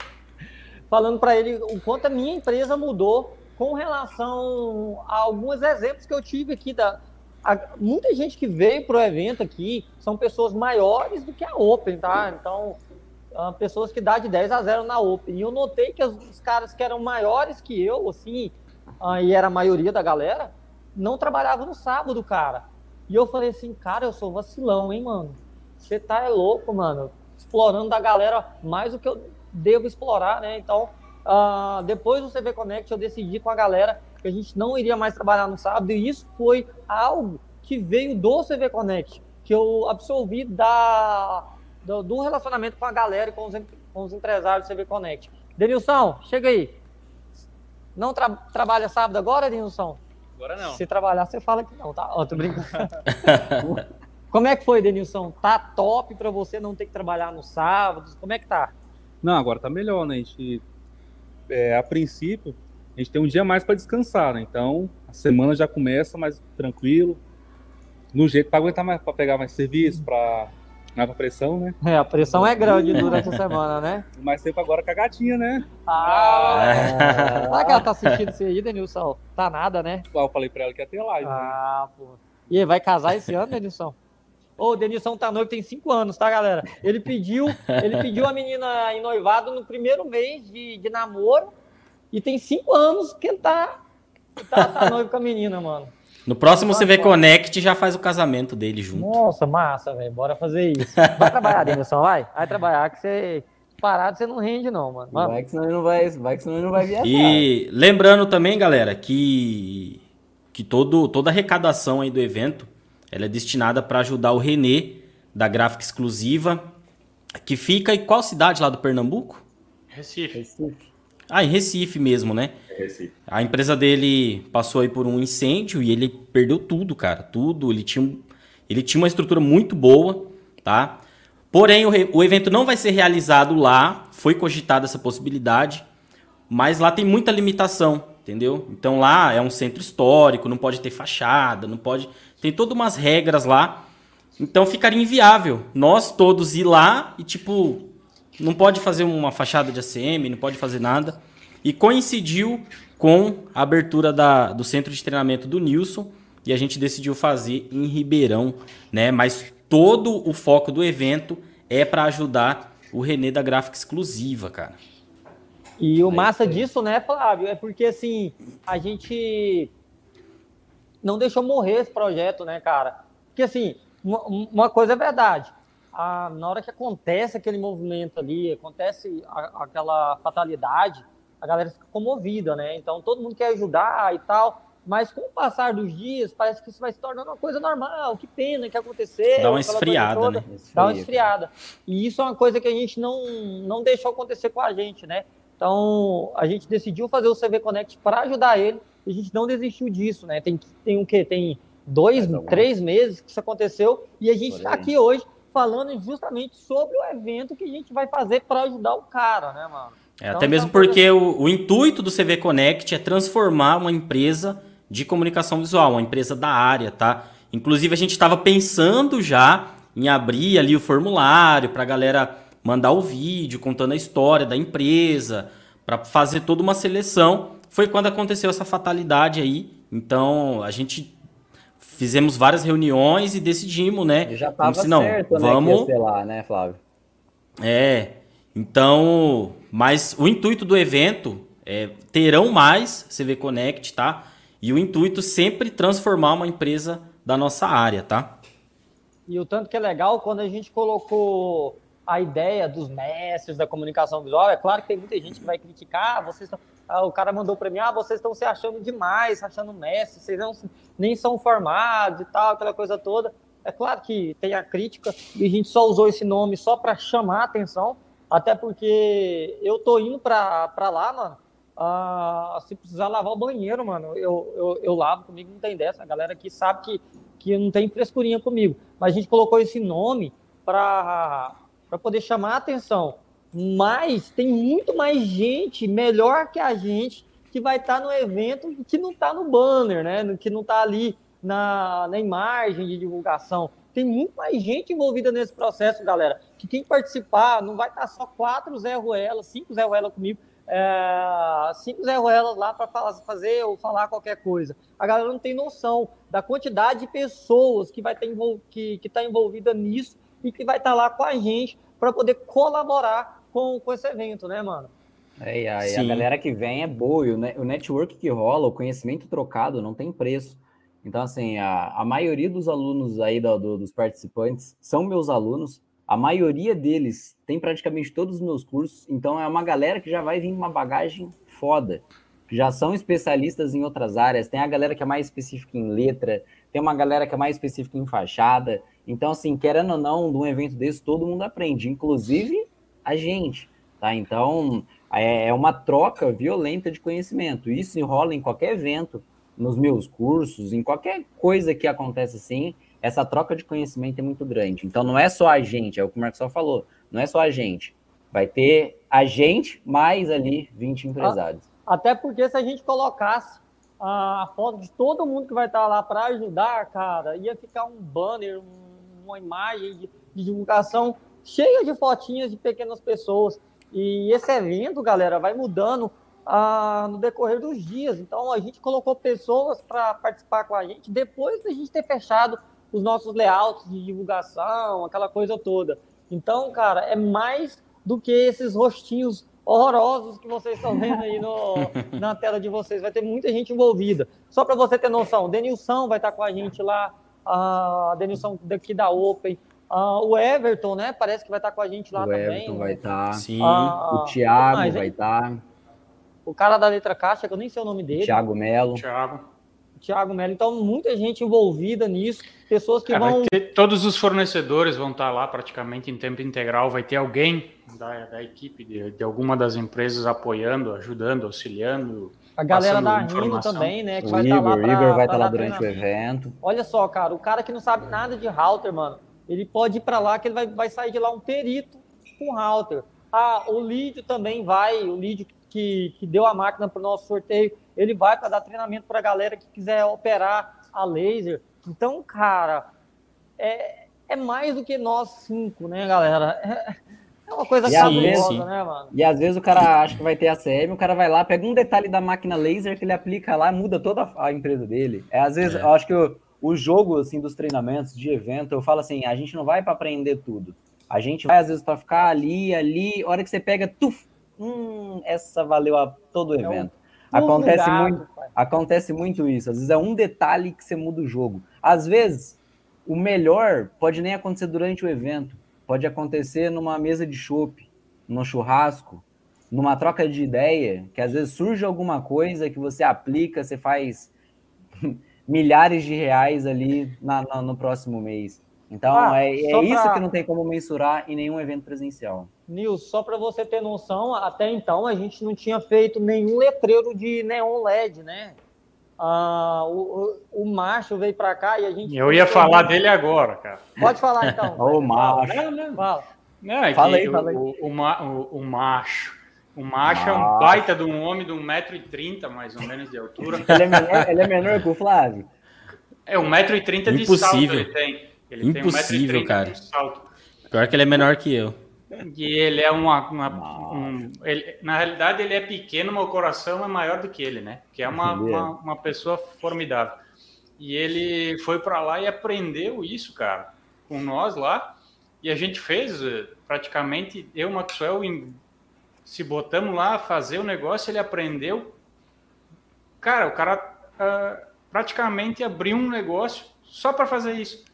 falando para ele o quanto a minha empresa mudou com relação a alguns exemplos que eu tive aqui da. A, muita gente que veio pro evento aqui são pessoas maiores do que a Open, tá? Então, uh, pessoas que dá de 10 a 0 na Open. E eu notei que os, os caras que eram maiores que eu, assim, uh, e era a maioria da galera, não trabalhava no sábado, cara. E eu falei assim, cara, eu sou vacilão, hein, mano? Você tá é louco, mano. Explorando da galera mais do que eu devo explorar, né? Então, uh, depois do CV Connect, eu decidi com a galera que a gente não iria mais trabalhar no sábado. E isso foi algo que veio do CV Connect, que eu absorvi da, do, do relacionamento com a galera e com os, com os empresários do CV Connect. Denilson, chega aí. Não tra trabalha sábado agora, Denilson? Agora não. Se trabalhar, você fala que não, tá? Ó, tô brincando. [laughs] Como é que foi, Denilson? Tá top para você não ter que trabalhar no sábado? Como é que tá? Não, agora tá melhor, né? A gente, é, a princípio, a gente tem um dia mais para descansar, né? Então, a semana já começa mais tranquilo, no jeito para aguentar mais, para pegar mais serviço, para Nova pressão, né? É, a pressão é grande durante a semana, né? [laughs] Mais tempo agora com a gatinha, né? Ah! É. Será que ela tá assistindo isso aí, Denilson? Tá nada, né? Eu falei pra ela que ia ter live. Né? Ah, né? pô. E aí, vai casar esse ano, Denilson? Ô, o Denilson tá noivo, tem cinco anos, tá, galera? Ele pediu, ele pediu a menina em noivado no primeiro mês de, de namoro e tem cinco anos que ele tá, tá, tá noivo com a menina, mano. No próximo CV Connect já faz o casamento dele junto. Nossa, massa, velho. Bora fazer isso. Vai trabalhar, Denilson, vai. Vai trabalhar que você parado você não rende não, mano. Vamos. Vai que senão ele não vai, vai que senão ele não vai viajar. E lembrando também, galera, que que todo toda a arrecadação aí do evento, ela é destinada para ajudar o Renê da Gráfica Exclusiva, que fica em qual cidade lá do Pernambuco? Recife. Recife. Ah, em Recife mesmo, né? Recife. A empresa dele passou aí por um incêndio e ele perdeu tudo, cara. Tudo. Ele tinha, ele tinha uma estrutura muito boa, tá? Porém, o, re- o evento não vai ser realizado lá. Foi cogitada essa possibilidade. Mas lá tem muita limitação, entendeu? Então lá é um centro histórico, não pode ter fachada, não pode. Tem todas umas regras lá. Então ficaria inviável nós todos ir lá e, tipo, não pode fazer uma fachada de ACM, não pode fazer nada. E coincidiu com a abertura da, do centro de treinamento do Nilson e a gente decidiu fazer em Ribeirão, né? Mas todo o foco do evento é para ajudar o Renê da Gráfica Exclusiva, cara. E o É massa disso, né, Flávio, é porque assim, a gente não deixou morrer esse projeto, né, cara? Porque assim, uma, uma coisa é verdade. A- na hora que acontece aquele movimento ali, acontece a- aquela fatalidade, a galera fica comovida, né? Então todo mundo quer ajudar e tal. Mas com o passar dos dias, parece que isso vai se tornando uma coisa normal. Que pena que aconteceu. Dá uma esfriada, toda né? dá uma esfriada. E isso é uma coisa que a gente não, não deixou acontecer com a gente, né? Então, a gente decidiu fazer o CV Connect para ajudar ele e a gente não desistiu disso, né? Tem, tem o quê? Tem dois, três meses que isso aconteceu e a gente está aqui hoje falando justamente sobre o evento que a gente vai fazer para ajudar o cara, né, mano? É, Então, até mesmo uma porque o, o intuito do CV Connect é transformar uma empresa de comunicação visual, uma empresa da área, tá? Inclusive, a gente estava pensando já em abrir ali o formulário para a galera mandar o vídeo contando a história da empresa, para fazer toda uma seleção. Foi quando aconteceu essa fatalidade aí. Então, a gente fizemos várias reuniões e decidimos, né? Já tava se, não, certo, né, vamos- ser lá, né, Flávio? É, então, mas o intuito do evento é terão mais CV Connect, tá? E o intuito sempre transformar uma empresa da nossa área, tá? E o tanto que é legal quando a gente colocou a ideia dos mestres da comunicação visual. É claro que tem muita gente que vai criticar. "Ah, Vocês estão... ah, o cara mandou para mim: ah, vocês estão se achando demais, achando mestre, vocês não, nem são formados e tal, aquela coisa toda. É claro que tem a crítica e a gente só usou esse nome só para chamar a atenção, até porque eu tô indo para lá, mano. ah, se precisar lavar o banheiro, mano, eu, eu, eu lavo comigo, não tem dessa. A galera aqui sabe que, que não tem frescurinha comigo. Mas a gente colocou esse nome para poder chamar a atenção. Mas tem muito mais gente melhor que a gente que vai estar no evento que não está no banner, né? Que não está ali na, na imagem de divulgação. Tem muito mais gente envolvida nesse processo, galera. Que quem participar não vai estar só quatro Zé Ruela, cinco Zé Ruela comigo, é, cinco Zé Ruelas lá para fazer ou falar qualquer coisa. A galera não tem noção da quantidade de pessoas que vai estar envol que, que tá envolvida nisso e que vai estar lá com a gente para poder colaborar com, com esse evento, né, mano? É, e a, e a galera que vem é boa, e o, ne- o network que rola, o conhecimento trocado não tem preço. Então, assim, a, a maioria dos alunos aí, do- do- dos participantes, são meus alunos. A maioria deles tem praticamente todos os meus cursos. Então, é uma galera que já vai vir com uma bagagem foda. Já são especialistas em outras áreas. Tem a galera que é mais específica em letra, tem uma galera que é mais específica em fachada. Então, assim, querendo ou não, de um evento desse, todo mundo aprende, inclusive a gente, tá? Então, é é uma troca violenta de conhecimento. Isso enrola em qualquer evento, nos meus cursos, em qualquer coisa que acontece assim, essa troca de conhecimento é muito grande. Então, não é só a gente, é o que o Marcos só falou, não é só a gente. Vai ter a gente mais ali 20 empresários. Até porque se a gente colocasse a foto de todo mundo que vai estar lá para ajudar, cara, ia ficar um banner, um- uma imagem de divulgação cheia de fotinhas de pequenas pessoas. E esse evento, galera, vai mudando ah, no decorrer dos dias. Então a gente colocou pessoas para participar com a gente depois da gente ter fechado os nossos layouts de divulgação, aquela coisa toda. Então, cara, é mais do que esses rostinhos horrorosos que vocês estão vendo aí no, [laughs] na tela de vocês. Vai ter muita gente envolvida. Só para você ter noção, o Denilson vai estar com a gente lá, a Denilson daqui da Open, ah, o Everton, né? Parece que vai estar com a gente lá o também. Everton vai estar, Sim. Ah, o Thiago mais, vai estar, O cara da letra caixa, que eu nem sei o nome dele. Thiago Melo. Thiago. Thiago Melo. Então, muita gente envolvida nisso, pessoas que É, vão. todos os fornecedores vão estar lá praticamente em tempo integral. Vai ter alguém da, da equipe de, de alguma das empresas apoiando, ajudando, auxiliando. A galera passando da Rino informação. também, né? Que O vai estar Igor, lá o pra, Igor vai estar lá dar durante o evento. Olha só, cara, o cara que não sabe nada de router, mano, ele pode ir pra lá que ele vai, vai sair de lá um perito com router. Ah, o Lídio também vai, o Lídio que, que deu a máquina pro nosso sorteio, ele vai para dar treinamento pra galera que quiser operar a laser. Então, cara, é, é mais do que nós cinco, né, galera? É, é uma coisa cabulosa, né, mano? E às vezes o cara acha que vai ter ACM, o cara vai lá, pega um detalhe da máquina laser que ele aplica lá, muda toda a a empresa dele. É, às vezes, É. eu acho que o, o jogo assim dos treinamentos de evento, eu falo assim, a gente não vai para aprender tudo. A gente vai às vezes para ficar ali, ali, hora que você pega, tuf, hum, essa valeu a todo o É um evento. pulo no Acontece muito, pai. acontece muito isso. Às vezes é um detalhe que você muda o jogo. Às vezes, o melhor pode nem acontecer durante o evento. Pode acontecer numa mesa de chopp, num churrasco, numa troca de ideia, que às vezes surge alguma coisa que você aplica, você faz [laughs] milhares de reais ali na- na- no próximo mês. Então, Ah, é, é isso pra- que não tem como mensurar em nenhum evento presencial. Nils, só para você ter noção, até então a gente não tinha feito nenhum letreiro de neon LED, né? Ah, o, o, o macho veio para cá e a gente. Eu ia falar dele agora, cara. Pode falar então. [laughs] Velho. macho. Fala? Fala. Não, é Fala aí, o, fala aí. O, o o- o macho. O macho é um baita de um homem de 1,30m, mais ou menos, de altura. [laughs] Ele é menor, ele é menor que o Flávio. É 1,30m de Impossível. salto ele tem. Ele Impossível, tem 1,30m cara. de salto. Pior que ele é menor que eu. E ele é uma. uma- um- ele- na realidade, ele é pequeno, mas o coração é maior do que ele, né? Que é uma, uma, uma pessoa formidável. E ele foi para lá e aprendeu isso, cara, com nós lá. E a gente fez eh, praticamente, eu Maxwell, em- se botamos lá a fazer o negócio, ele aprendeu. Cara, o cara ah, praticamente abriu um negócio só para fazer isso.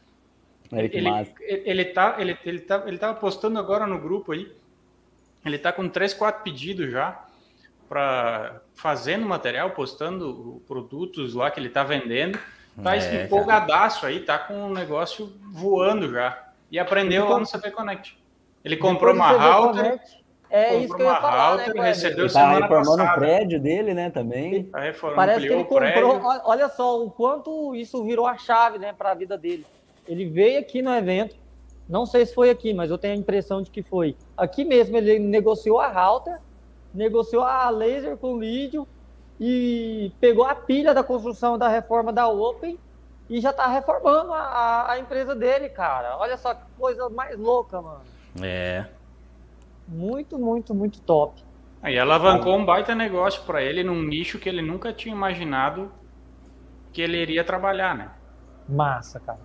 Olha que Ele, massa. ele, ele tá, ele, ele, tá, ele tava postando agora no grupo aí. Ele tá com três, quatro pedidos já para fazendo material, postando produtos lá que ele tá vendendo. Tá É, empolgadaço aí, tá com o negócio voando já. E aprendeu lá no CP Connect. Ele comprou Depois uma router, Connect, É isso que eu ia falar, né, recebeu Ele tá semana reformando o prédio dele, né, também. Tá reformando, Parece que ele o prédio. comprou. olha- só o quanto isso virou a chave, né, para a vida dele. Ele veio aqui no evento. Não sei se foi aqui, mas eu tenho a impressão de que foi. Aqui mesmo ele negociou a router, negociou a laser com o Lídio e pegou a pilha da construção da reforma da Open e já tá reformando a, a- a empresa dele, cara. Olha só que coisa mais louca, mano. É. Muito, muito, muito top. Aí alavancou um baita negócio para ele num nicho que ele nunca tinha imaginado que ele iria trabalhar, né? Massa, cara.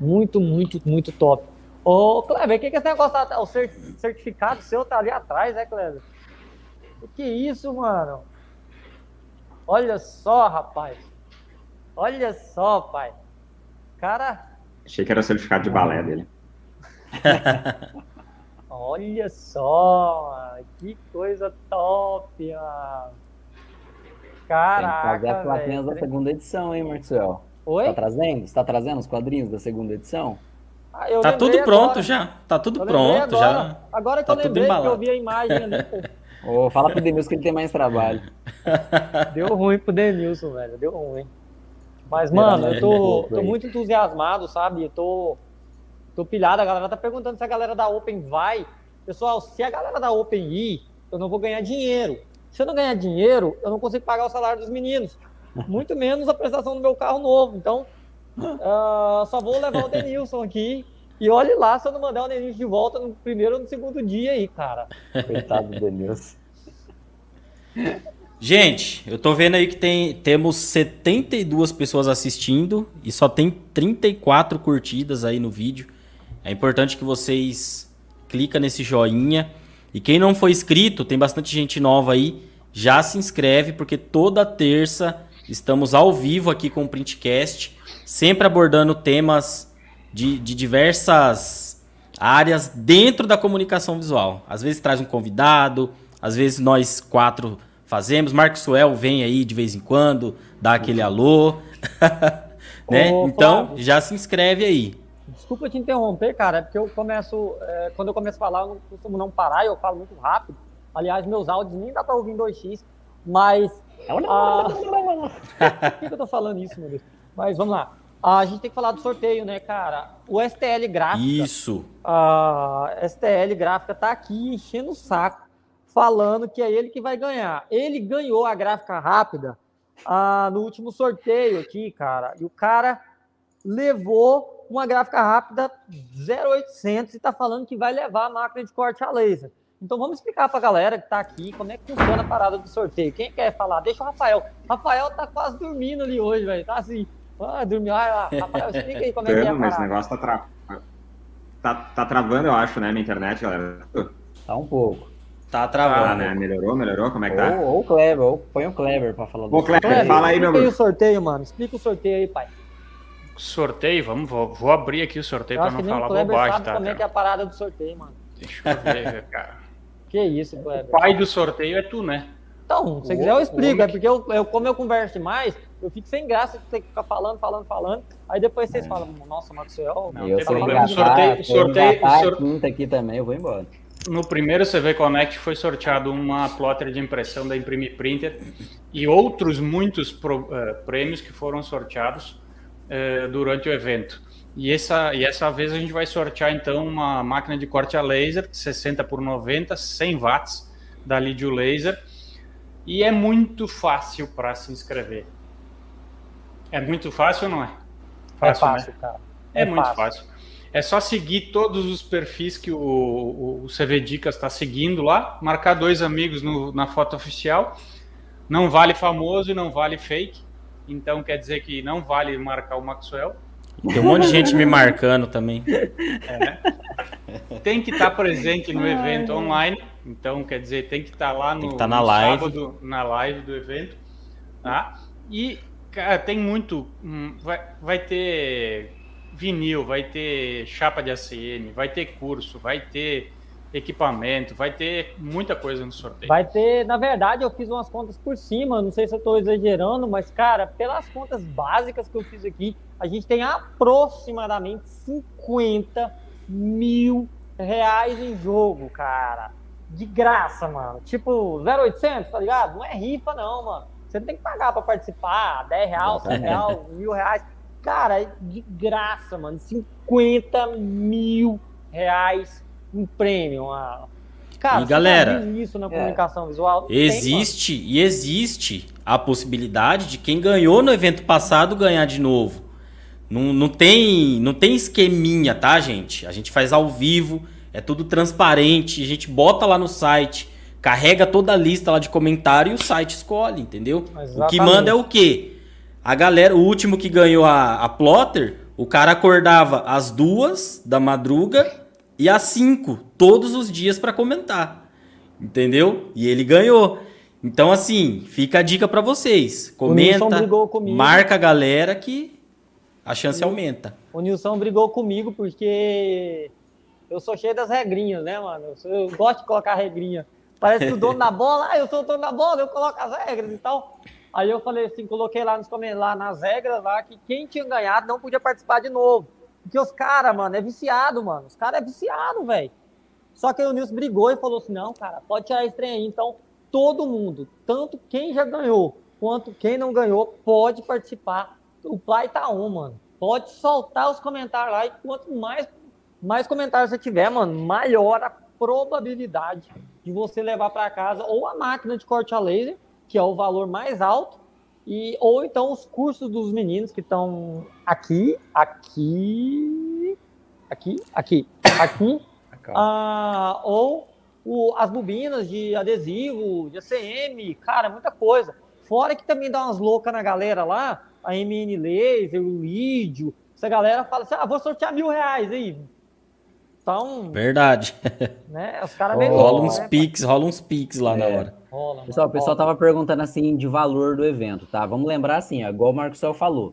Muito, muito, muito top. Ô, Kleber, o que, que esse negócio tá? O cer- certificado seu tá ali atrás, né, Kleber? O que isso, mano? Olha só, rapaz. Olha só, pai. Cara, Achei que era o certificado de balé dele. [laughs] olha só. Que coisa top, mano. Tem que Caraca, fazer as plaquinhas da segunda edição, hein, Marcel? Oi? Tá trazendo? Você tá trazendo os quadrinhos da segunda edição? Ah, eu Tá tudo pronto agora. já. Tá tudo pronto agora. já. Agora que Tá eu tudo lembrei que eu vi a imagem ali. [laughs] Ô, fala pro Denilson que ele tem mais trabalho. [laughs] Deu ruim pro Denilson, velho. Deu ruim. Mas, mano, eu tô, tô muito entusiasmado, sabe? Eu tô, tô pilhado. A galera tá perguntando se a galera da Open vai. Pessoal, se a galera da Open ir, eu não vou ganhar dinheiro. Se eu não ganhar dinheiro, eu não consigo pagar o salário dos meninos. [laughs] Muito menos a prestação do meu carro novo. Então, ah, só vou levar o Denilson aqui. E olhe lá se eu não mandar o Denilson de volta no primeiro ou no segundo dia aí, cara. Coitado do Denilson. Gente, eu tô vendo aí que tem, temos 72 pessoas assistindo e só tem 34 curtidas aí no vídeo. É importante que vocês clica nesse joinha. E quem não foi inscrito, tem bastante gente nova aí, já se inscreve porque toda terça estamos ao vivo aqui com o Printcast, sempre abordando temas de, de diversas áreas dentro da comunicação visual. Às vezes traz um convidado, às vezes nós quatro fazemos. Marcos Suel vem aí de vez em quando, dá aquele alô. [laughs] né? Ô, então, já se inscreve aí. Desculpa te interromper, cara, é porque eu começo, é, quando eu começo a falar, eu não costumo não parar, eu falo muito rápido. Aliás, meus áudios nem dá para ouvir em 2x, mas. Ah, [laughs] [laughs] por que, que eu tô falando isso, meu Deus? Mas vamos lá. A gente tem que falar do sorteio, né, cara? O STL Gráfica. Isso. A STL Gráfica tá aqui enchendo o saco, falando que é ele que vai ganhar. Ele ganhou a gráfica rápida ah, no último sorteio aqui, cara. E o cara levou uma gráfica rápida 0800 e tá falando que vai levar a máquina de corte a laser. Então vamos explicar para a galera que está aqui como é que funciona a parada do sorteio. Quem quer falar? Deixa o Rafael. Rafael tá quase dormindo ali hoje, velho. Tá assim. Ah, dormiu. Ah, Rafael, explica aí como é que é a Mas esse negócio tá, tra... tá, tá travando, eu acho, né, na internet, galera. Tá um pouco. Tá travando. Ah, né? Melhorou, melhorou? Como é que tá? Ou, o Clever, ou põe o Clever para falar do Ô, Clever, Clever, fala aí, meu amigo. Explica o sorteio, mano. Explica o sorteio aí, pai. Sorteio, vamos, vou, vou abrir aqui o sorteio para não falar bobagem, sabe tá? Como é que é a parada do sorteio, mano? Deixa eu ver, [laughs] cara. Que isso, Kleber. O pai do sorteio é tu, né? Então, se quiser eu explico, é porque eu, eu, como eu converso mais, eu fico sem graça de ter que ficar falando, falando, falando. Aí depois vocês é. falam, nossa, Maxwell. Não, eu tem problema. Sorteio, sorteio, sorteio. quinta aqui também, eu vou embora. No primeiro CV Connect foi sorteado uma plotter de impressão da Imprime Printer e outros muitos pro, uh, prêmios que foram sorteados uh, durante o evento. E essa, e essa vez a gente vai sortear então uma máquina de corte a laser 60 por 90, 100 watts da Lidio Laser. E é muito fácil para se inscrever. É muito fácil ou não é? Fácil, é fácil, né? cara. É, é muito fácil. fácil. É só seguir todos os perfis que o, o, o CV Dicas está seguindo lá, marcar dois amigos no, na foto oficial. Não vale famoso e não vale fake. Então quer dizer que não vale marcar o Maxwell. Tem um monte de gente me marcando também. [laughs] É. Tem que estar presente no evento online. Então, quer dizer, tem que estar lá no, tá na no live. sábado, na live do evento. Tá? E, cara, tem muito. Hum, vai, vai ter vinil, vai ter chapa de ACM, vai ter curso, vai ter equipamento, vai ter muita coisa no sorteio. Vai ter, na verdade, eu fiz umas contas por cima, não sei se eu estou exagerando, mas, cara, pelas contas básicas que eu fiz aqui, a gente tem aproximadamente 50 mil reais em jogo, cara. De graça, mano. Tipo, 0,800, tá ligado? Não é rifa, não, mano. Você não tem que pagar para participar, 10 reais, 100 reais, mil reais. Cara, é de graça, mano. 50 mil reais um prêmio. Uma... Cara, e galera, isso na é. comunicação é. visual. Existe tem, e existe a possibilidade de quem ganhou no evento passado ganhar de novo. Não, não, tem, não tem esqueminha, tá, gente? A gente faz ao vivo, é tudo transparente, a gente bota lá no site, carrega toda a lista lá de comentário e o site escolhe, entendeu? Exatamente. O que manda é o quê? A galera, o último que ganhou a, a plotter, o cara acordava às duas da madruga e às 5 todos os dias para comentar. Entendeu? E ele ganhou. Então, assim, fica a dica para vocês. Comenta, marca a galera que a chance o, aumenta. O Nilson brigou comigo porque eu sou cheio das regrinhas, né, mano? Eu, sou, eu gosto de colocar regrinha. Parece que o dono da [laughs] bola, ah, eu sou o dono da bola, eu coloco as regras e tal. Aí eu falei assim, coloquei lá, nos, lá nas regras lá que quem tinha ganhado não podia participar de novo. Porque os caras, mano, é viciado, mano. Os caras é viciado, velho. Só que aí o Nilson brigou e falou assim: não, cara, pode tirar esse trem aí. Então, todo mundo, tanto quem já ganhou quanto quem não ganhou, pode participar. O Play tá on, mano. Pode soltar os comentários lá e quanto mais, mais comentários você tiver, mano, maior a probabilidade de você levar para casa ou a máquina de corte a laser, que é o valor mais alto, e, ou então os cursos dos meninos que estão aqui, aqui, aqui, aqui, aqui, ah, ou o, as bobinas de adesivo, de ACM, cara, muita coisa. Fora que também dá umas loucas na galera lá, a MN Laser, o Lídio, essa galera fala assim, ah, vou sortear mil reais aí. Então. Verdade. Né, os caras [laughs] oh, Rola uns né, piques, rola uns piques lá é. na hora. Rola, pessoal, o pessoal tava perguntando assim de valor do evento, tá? Vamos lembrar assim, ó, igual o Marcos falou.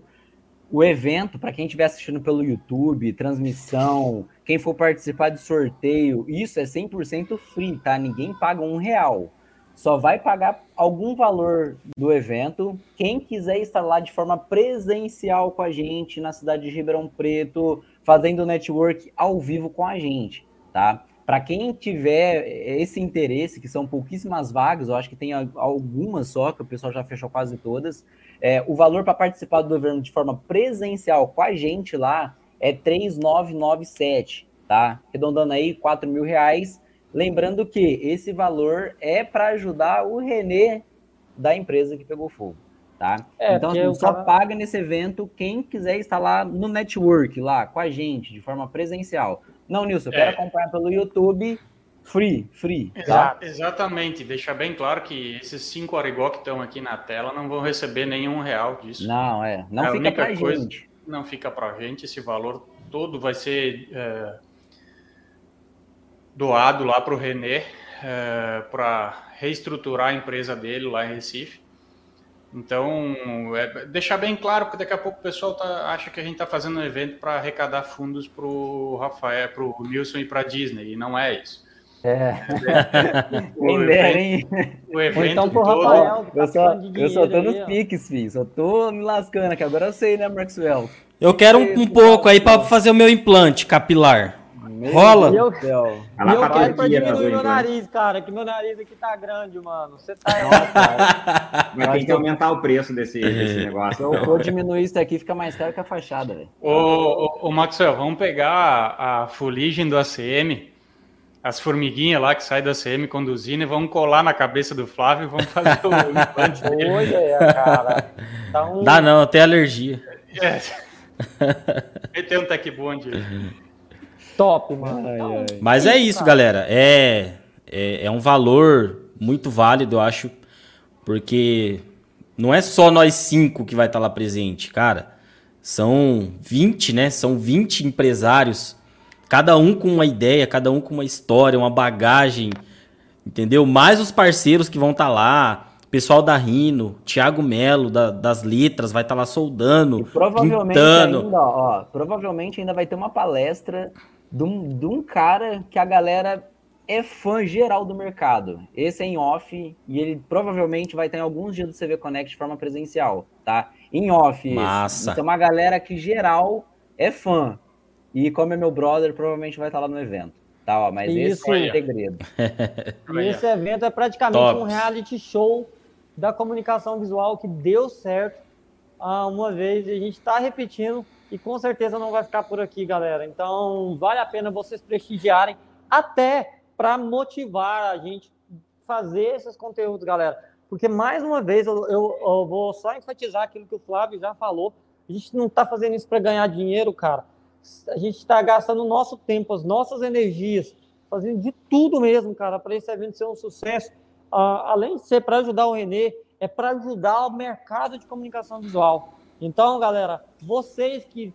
O evento, para quem estiver assistindo pelo YouTube, transmissão, quem for participar de sorteio, isso é 100% free, tá? Ninguém paga um real. só vai pagar algum valor do evento quem quiser estar lá de forma presencial com a gente na cidade de Ribeirão Preto, fazendo network ao vivo com a gente, tá? Para quem tiver esse interesse, que são pouquíssimas vagas, eu acho que tem algumas só, que o pessoal já fechou quase todas, é, o valor para participar do evento de forma presencial com a gente lá é 3,997, tá? Arredondando aí 4 mil reais. Lembrando que esse valor é para ajudar o Renê da empresa que pegou fogo, tá? É, então, assim, só cara... paga nesse evento quem quiser estar lá no network, lá com a gente, de forma presencial. Não, Nilson, eu quero é. acompanhar pelo YouTube free, free. Tá? Exatamente, deixar bem claro que esses cinco Arigó que estão aqui na tela não vão receber nenhum real disso. Não, é. Não é fica pra coisa, gente. Não fica pra gente, esse valor todo vai ser é, doado lá para o René é, para reestruturar a empresa dele lá em Recife. Então, é, deixar bem claro, porque daqui a pouco o pessoal tá, acha que a gente está fazendo um evento para arrecadar fundos para o Rafael, para o Nilson e para a Disney, e não é isso. É. [laughs] o, evento, o evento então, pro todo... Rafael, eu só, eu só tô nos piques, filho. Só tô me lascando, que agora eu sei, né, Maxwell? Eu quero um, um pouco aí para fazer o meu implante capilar. Meu Rola? E eu, e eu quero pra diminuir meu nariz, cara, que meu nariz aqui tá grande, mano. Você tá errado, Mas tem que aumentar o preço desse, desse negócio. Se eu for diminuir isso aqui, fica mais caro que a fachada, velho. Ô, ô, ô, Maxwell, vamos pegar a fuligem do ACM, as formiguinhas lá que saem do ACM conduzindo e vamos colar na cabeça do Flávio e vamos fazer o [laughs] implante dele. Olha, cara. Dá, um... Dá não, eu tenho alergia. É. Ele tem um tech bond. Top, mano. Ai, ai. Mas é isso, galera. É, é, é um valor muito válido, eu acho, porque não é só nós cinco que vai estar lá presente, cara. São 20, né? São 20 empresários, cada um com uma ideia, cada um com uma história, uma bagagem, entendeu? Mais os parceiros que vão estar lá, pessoal da Rino, Thiago Melo da, das letras vai estar lá soldando, e provavelmente pintando. Ainda, ó, provavelmente ainda vai ter uma palestra de um, de um cara que a galera é fã geral do mercado. Esse é em off e ele provavelmente vai estar em alguns dias do CV Connect de forma presencial, tá? Em off. Massa. Então, uma galera que geral é fã. E como é meu brother, provavelmente vai estar lá no evento. Tá, ó, mas Isso. esse é o segredo. [laughs] e esse evento é praticamente Top. um reality show da comunicação visual que deu certo ah, uma vez e a gente está repetindo e com certeza não vai ficar por aqui, galera. Então, vale a pena vocês prestigiarem até para motivar a gente fazer esses conteúdos, galera. Porque, mais uma vez, eu, eu, eu vou só enfatizar aquilo que o Flávio já falou. A gente não está fazendo isso para ganhar dinheiro, cara. A gente está gastando o nosso tempo, as nossas energias, fazendo de tudo mesmo, cara, para esse evento ser um sucesso. Uh, além de ser para ajudar o Renê, é para ajudar o mercado de comunicação visual. Então, galera, vocês que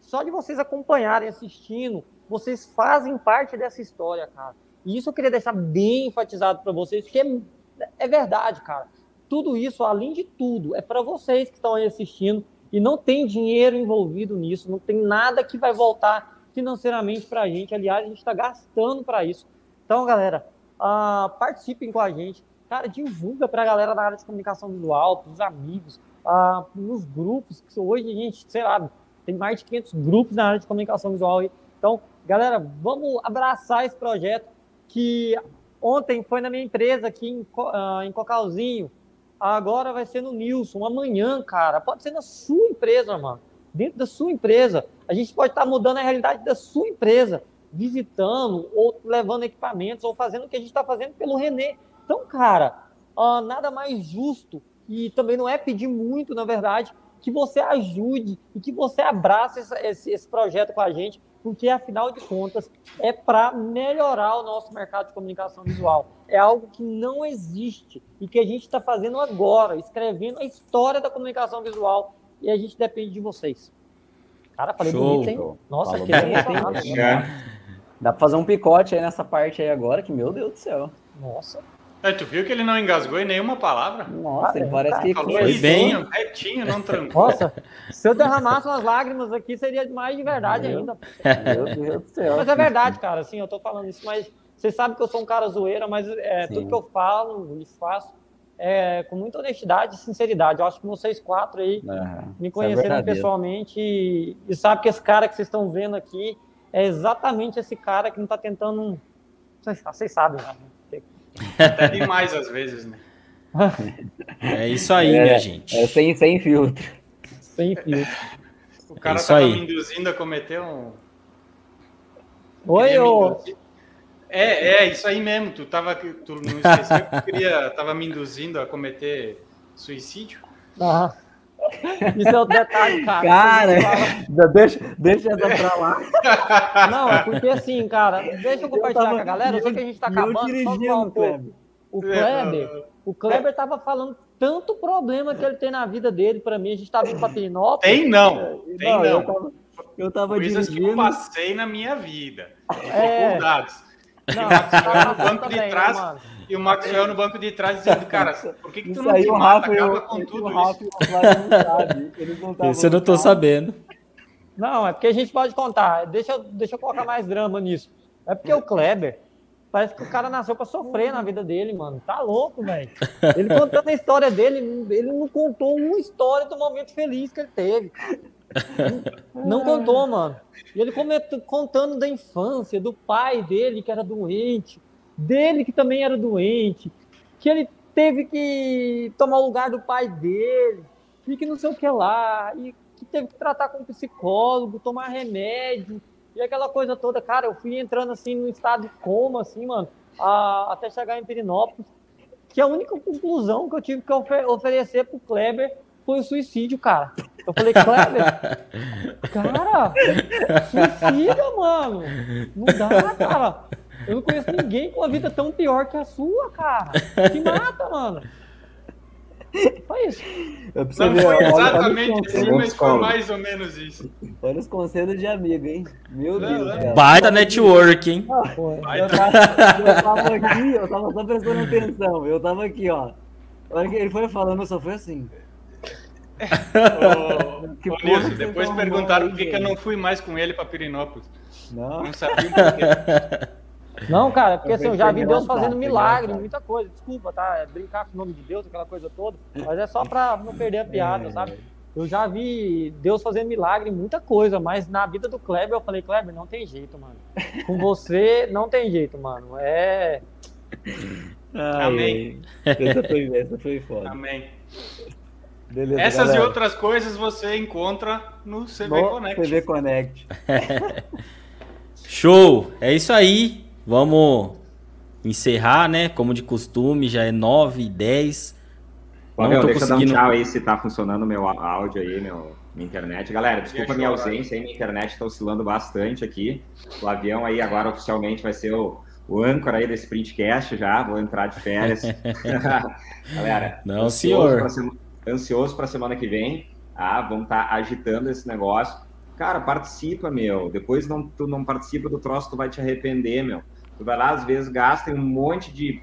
só de vocês acompanharem, assistindo, vocês fazem parte dessa história, cara. E isso eu queria deixar bem enfatizado para vocês, porque é, é, verdade, cara. Tudo isso, além de tudo, é para vocês que estão aí assistindo e não tem dinheiro envolvido nisso, não tem nada que vai voltar financeiramente para a gente. Aliás, a gente está gastando para isso. Então, galera, uh, participem com a gente. Cara, divulga para a galera da área de comunicação visual, para os amigos, ah, nos grupos, que hoje a gente, sei lá, tem mais de 500 grupos na área de comunicação visual. Aí. Então, galera, vamos abraçar esse projeto que ontem foi na minha empresa aqui em, uh, em Cocalzinho, agora vai ser no Nilson, amanhã, cara, pode ser na sua empresa, mano, dentro da sua empresa. A gente pode estar mudando a realidade da sua empresa, visitando, ou levando equipamentos, ou fazendo o que a gente está fazendo pelo Renê. Então, cara, uh, nada mais justo e também não é pedir muito, na verdade, que você ajude e que você abrace esse, esse projeto com a gente, porque afinal de contas é para melhorar o nosso mercado de comunicação visual. É algo que não existe e que a gente está fazendo agora, escrevendo a história da comunicação visual e a gente depende de vocês. Cara, falei Show. bonito, hein? Nossa, que bem, Dá para fazer um picote aí nessa parte aí agora, que meu Deus do céu. Nossa. É, tu viu que ele não engasgou em nenhuma palavra? Nossa, ele parece que falou foi bem retinho, não [laughs] trancou. Nossa, se eu derramasse umas lágrimas aqui, seria mais de verdade Meu. ainda. Meu Deus do céu. Mas é verdade, cara, assim, eu tô falando isso, mas Vocês sabem que eu sou um cara zoeira, mas é, tudo que eu falo e faço é, com muita honestidade e sinceridade. Eu acho que vocês quatro aí uhum. me é conheceram é pessoalmente e, e sabem que esse cara que vocês estão vendo aqui é exatamente esse cara que não está tentando. Vocês, vocês sabem, né? Até demais às vezes, né? É isso aí, é, minha gente. É sem, sem filtro. Sem filtro. O cara é tava me induzindo a cometer um. Oi, ô. É, é, isso aí mesmo. Tu, tava, tu não esqueceu que queria, tava me induzindo a cometer suicídio? Ah. [laughs] Isso é o detalhe, cara. Cara, deixa, deixa essa pra lá. [laughs] Não, é porque assim, cara, deixa eu compartilhar eu tava, com a galera. Eu sei que a gente tá acabando. Só um Kleber. O Kleber, o Kleber tava falando tanto problema que ele tem na vida dele. Pra mim, a gente tava em Patrinópolis. Tem não, tem não. Eu tava, eu tava Coisas dirigindo. que eu passei na minha vida. É. Dificuldades. Não, no banco de trás, né, e o Maxwell no banco de trás dizendo, [laughs] cara, por que, que tu não te mata? Acaba com tudo isso. Isso eu não tô sabendo. Não, é porque a gente pode contar. Deixa eu, deixa eu colocar mais drama nisso. É porque o Kleber, parece que o cara nasceu pra sofrer na vida dele, mano. Tá louco, velho. Ele contando a história dele, ele não contou uma história do momento feliz que ele teve. Não contou, mano. E ele contando da infância, do pai dele que era doente, dele que também era doente, que ele teve que tomar o lugar do pai dele, e que não sei o que lá, e que teve que tratar com um psicólogo, tomar remédio, e aquela coisa toda. Cara, eu fui entrando assim no estado de coma, assim, mano, a, até chegar em Pirinópolis, que a única conclusão que eu tive que ofer oferecer pro Kleber foi o suicídio, cara. Eu falei, Kleber, [laughs] cara, suicida, mano. Não dá, cara. Eu não conheço ninguém com a vida tão pior que a sua, cara. Que mata, mano. Foi isso. Eu não ver, foi exatamente assim, mas foi mais ou menos isso. Olha os conselhos de amigo, hein? Meu não, Deus. Cara. Baita network, hein? Ah, eu, tava, eu tava aqui, eu tava só prestando atenção. Eu tava aqui, ó. A hora que ele foi falando, eu só fui assim. Ô, ô Nilson, depois perguntaram por que, que eu não fui mais com ele para Pirinópolis. Não. Não sabia por quê. [laughs] Não, cara, porque assim, eu já vi Deus fazendo milagre, muita coisa. Desculpa, tá? É brincar com o nome de Deus, aquela coisa toda. Mas é só pra não perder a piada, é. sabe? Eu já vi Deus fazendo milagre, muita coisa, mas na vida do Kleber eu falei, Kleber, não tem jeito, mano. Com você não tem jeito, mano. É. Ai, Amém. Essa foi, essa foi foda. Amém. Beleza, Essas galera. e outras coisas você encontra no CV no Connect. CV Connect. [laughs] Show! É isso aí. Vamos encerrar, né? Como de costume, já é 9 e 10. Bom, meu, deixa conseguindo... eu dar um tchau aí se tá funcionando o meu áudio aí, meu, minha internet. Galera, desculpa a minha ausência aí, minha internet tá oscilando bastante aqui. O avião aí agora oficialmente vai ser o, o âncora aí desse printcast já, vou entrar de férias. [laughs] [laughs] Galera, não, senhor. Semana, ansioso para semana que vem. Ah, vamos estar tá agitando esse negócio. Cara, participa, meu. Depois não, tu não participa do troço, tu vai te arrepender, meu. Tu vai lá, às vezes, gasta um monte de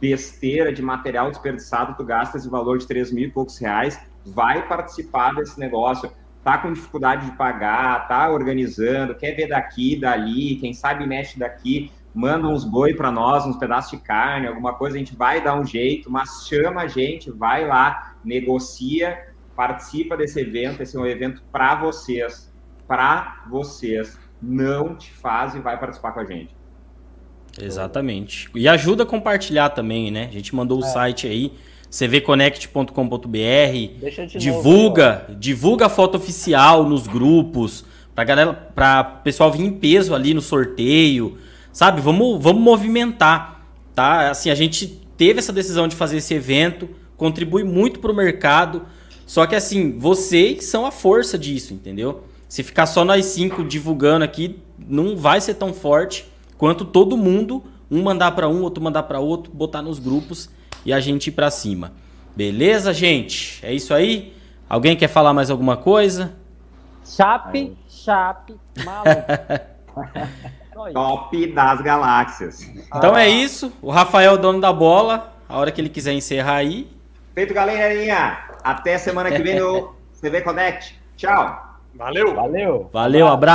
besteira, de material desperdiçado, tu gasta esse valor de 3 mil e poucos reais, vai participar desse negócio, tá com dificuldade de pagar, tá organizando, quer ver daqui, dali, quem sabe mexe daqui, manda uns boi para nós, uns pedaços de carne, alguma coisa, a gente vai dar um jeito, mas chama a gente, vai lá, negocia, participa desse evento, esse é um evento para vocês, para vocês. Não te faz e vai participar com a gente. Exatamente. E ajuda a compartilhar também, né? A gente mandou o é. site aí, cvconnect.com.br. Divulga, novo, divulga a foto oficial nos grupos, pra galera, pra pessoal vir em peso ali no sorteio, sabe? Vamos, vamos movimentar, tá? Assim, a gente teve essa decisão de fazer esse evento, contribui muito para o mercado, só que assim, vocês são a força disso, entendeu? Se ficar só nós cinco divulgando aqui, não vai ser tão forte quanto todo mundo, um mandar para um, outro mandar para outro, botar nos grupos e a gente ir para cima. Beleza, gente? É isso aí? Alguém quer falar mais alguma coisa? Chape, chape, maluco. [laughs] Top das galáxias. Então ah. é isso. O Rafael, dono da bola. A hora que ele quiser encerrar aí. Feito, galerinha. Até semana que vem no [laughs] CV Connect. Tchau. Valeu. Valeu. Valeu, abraço.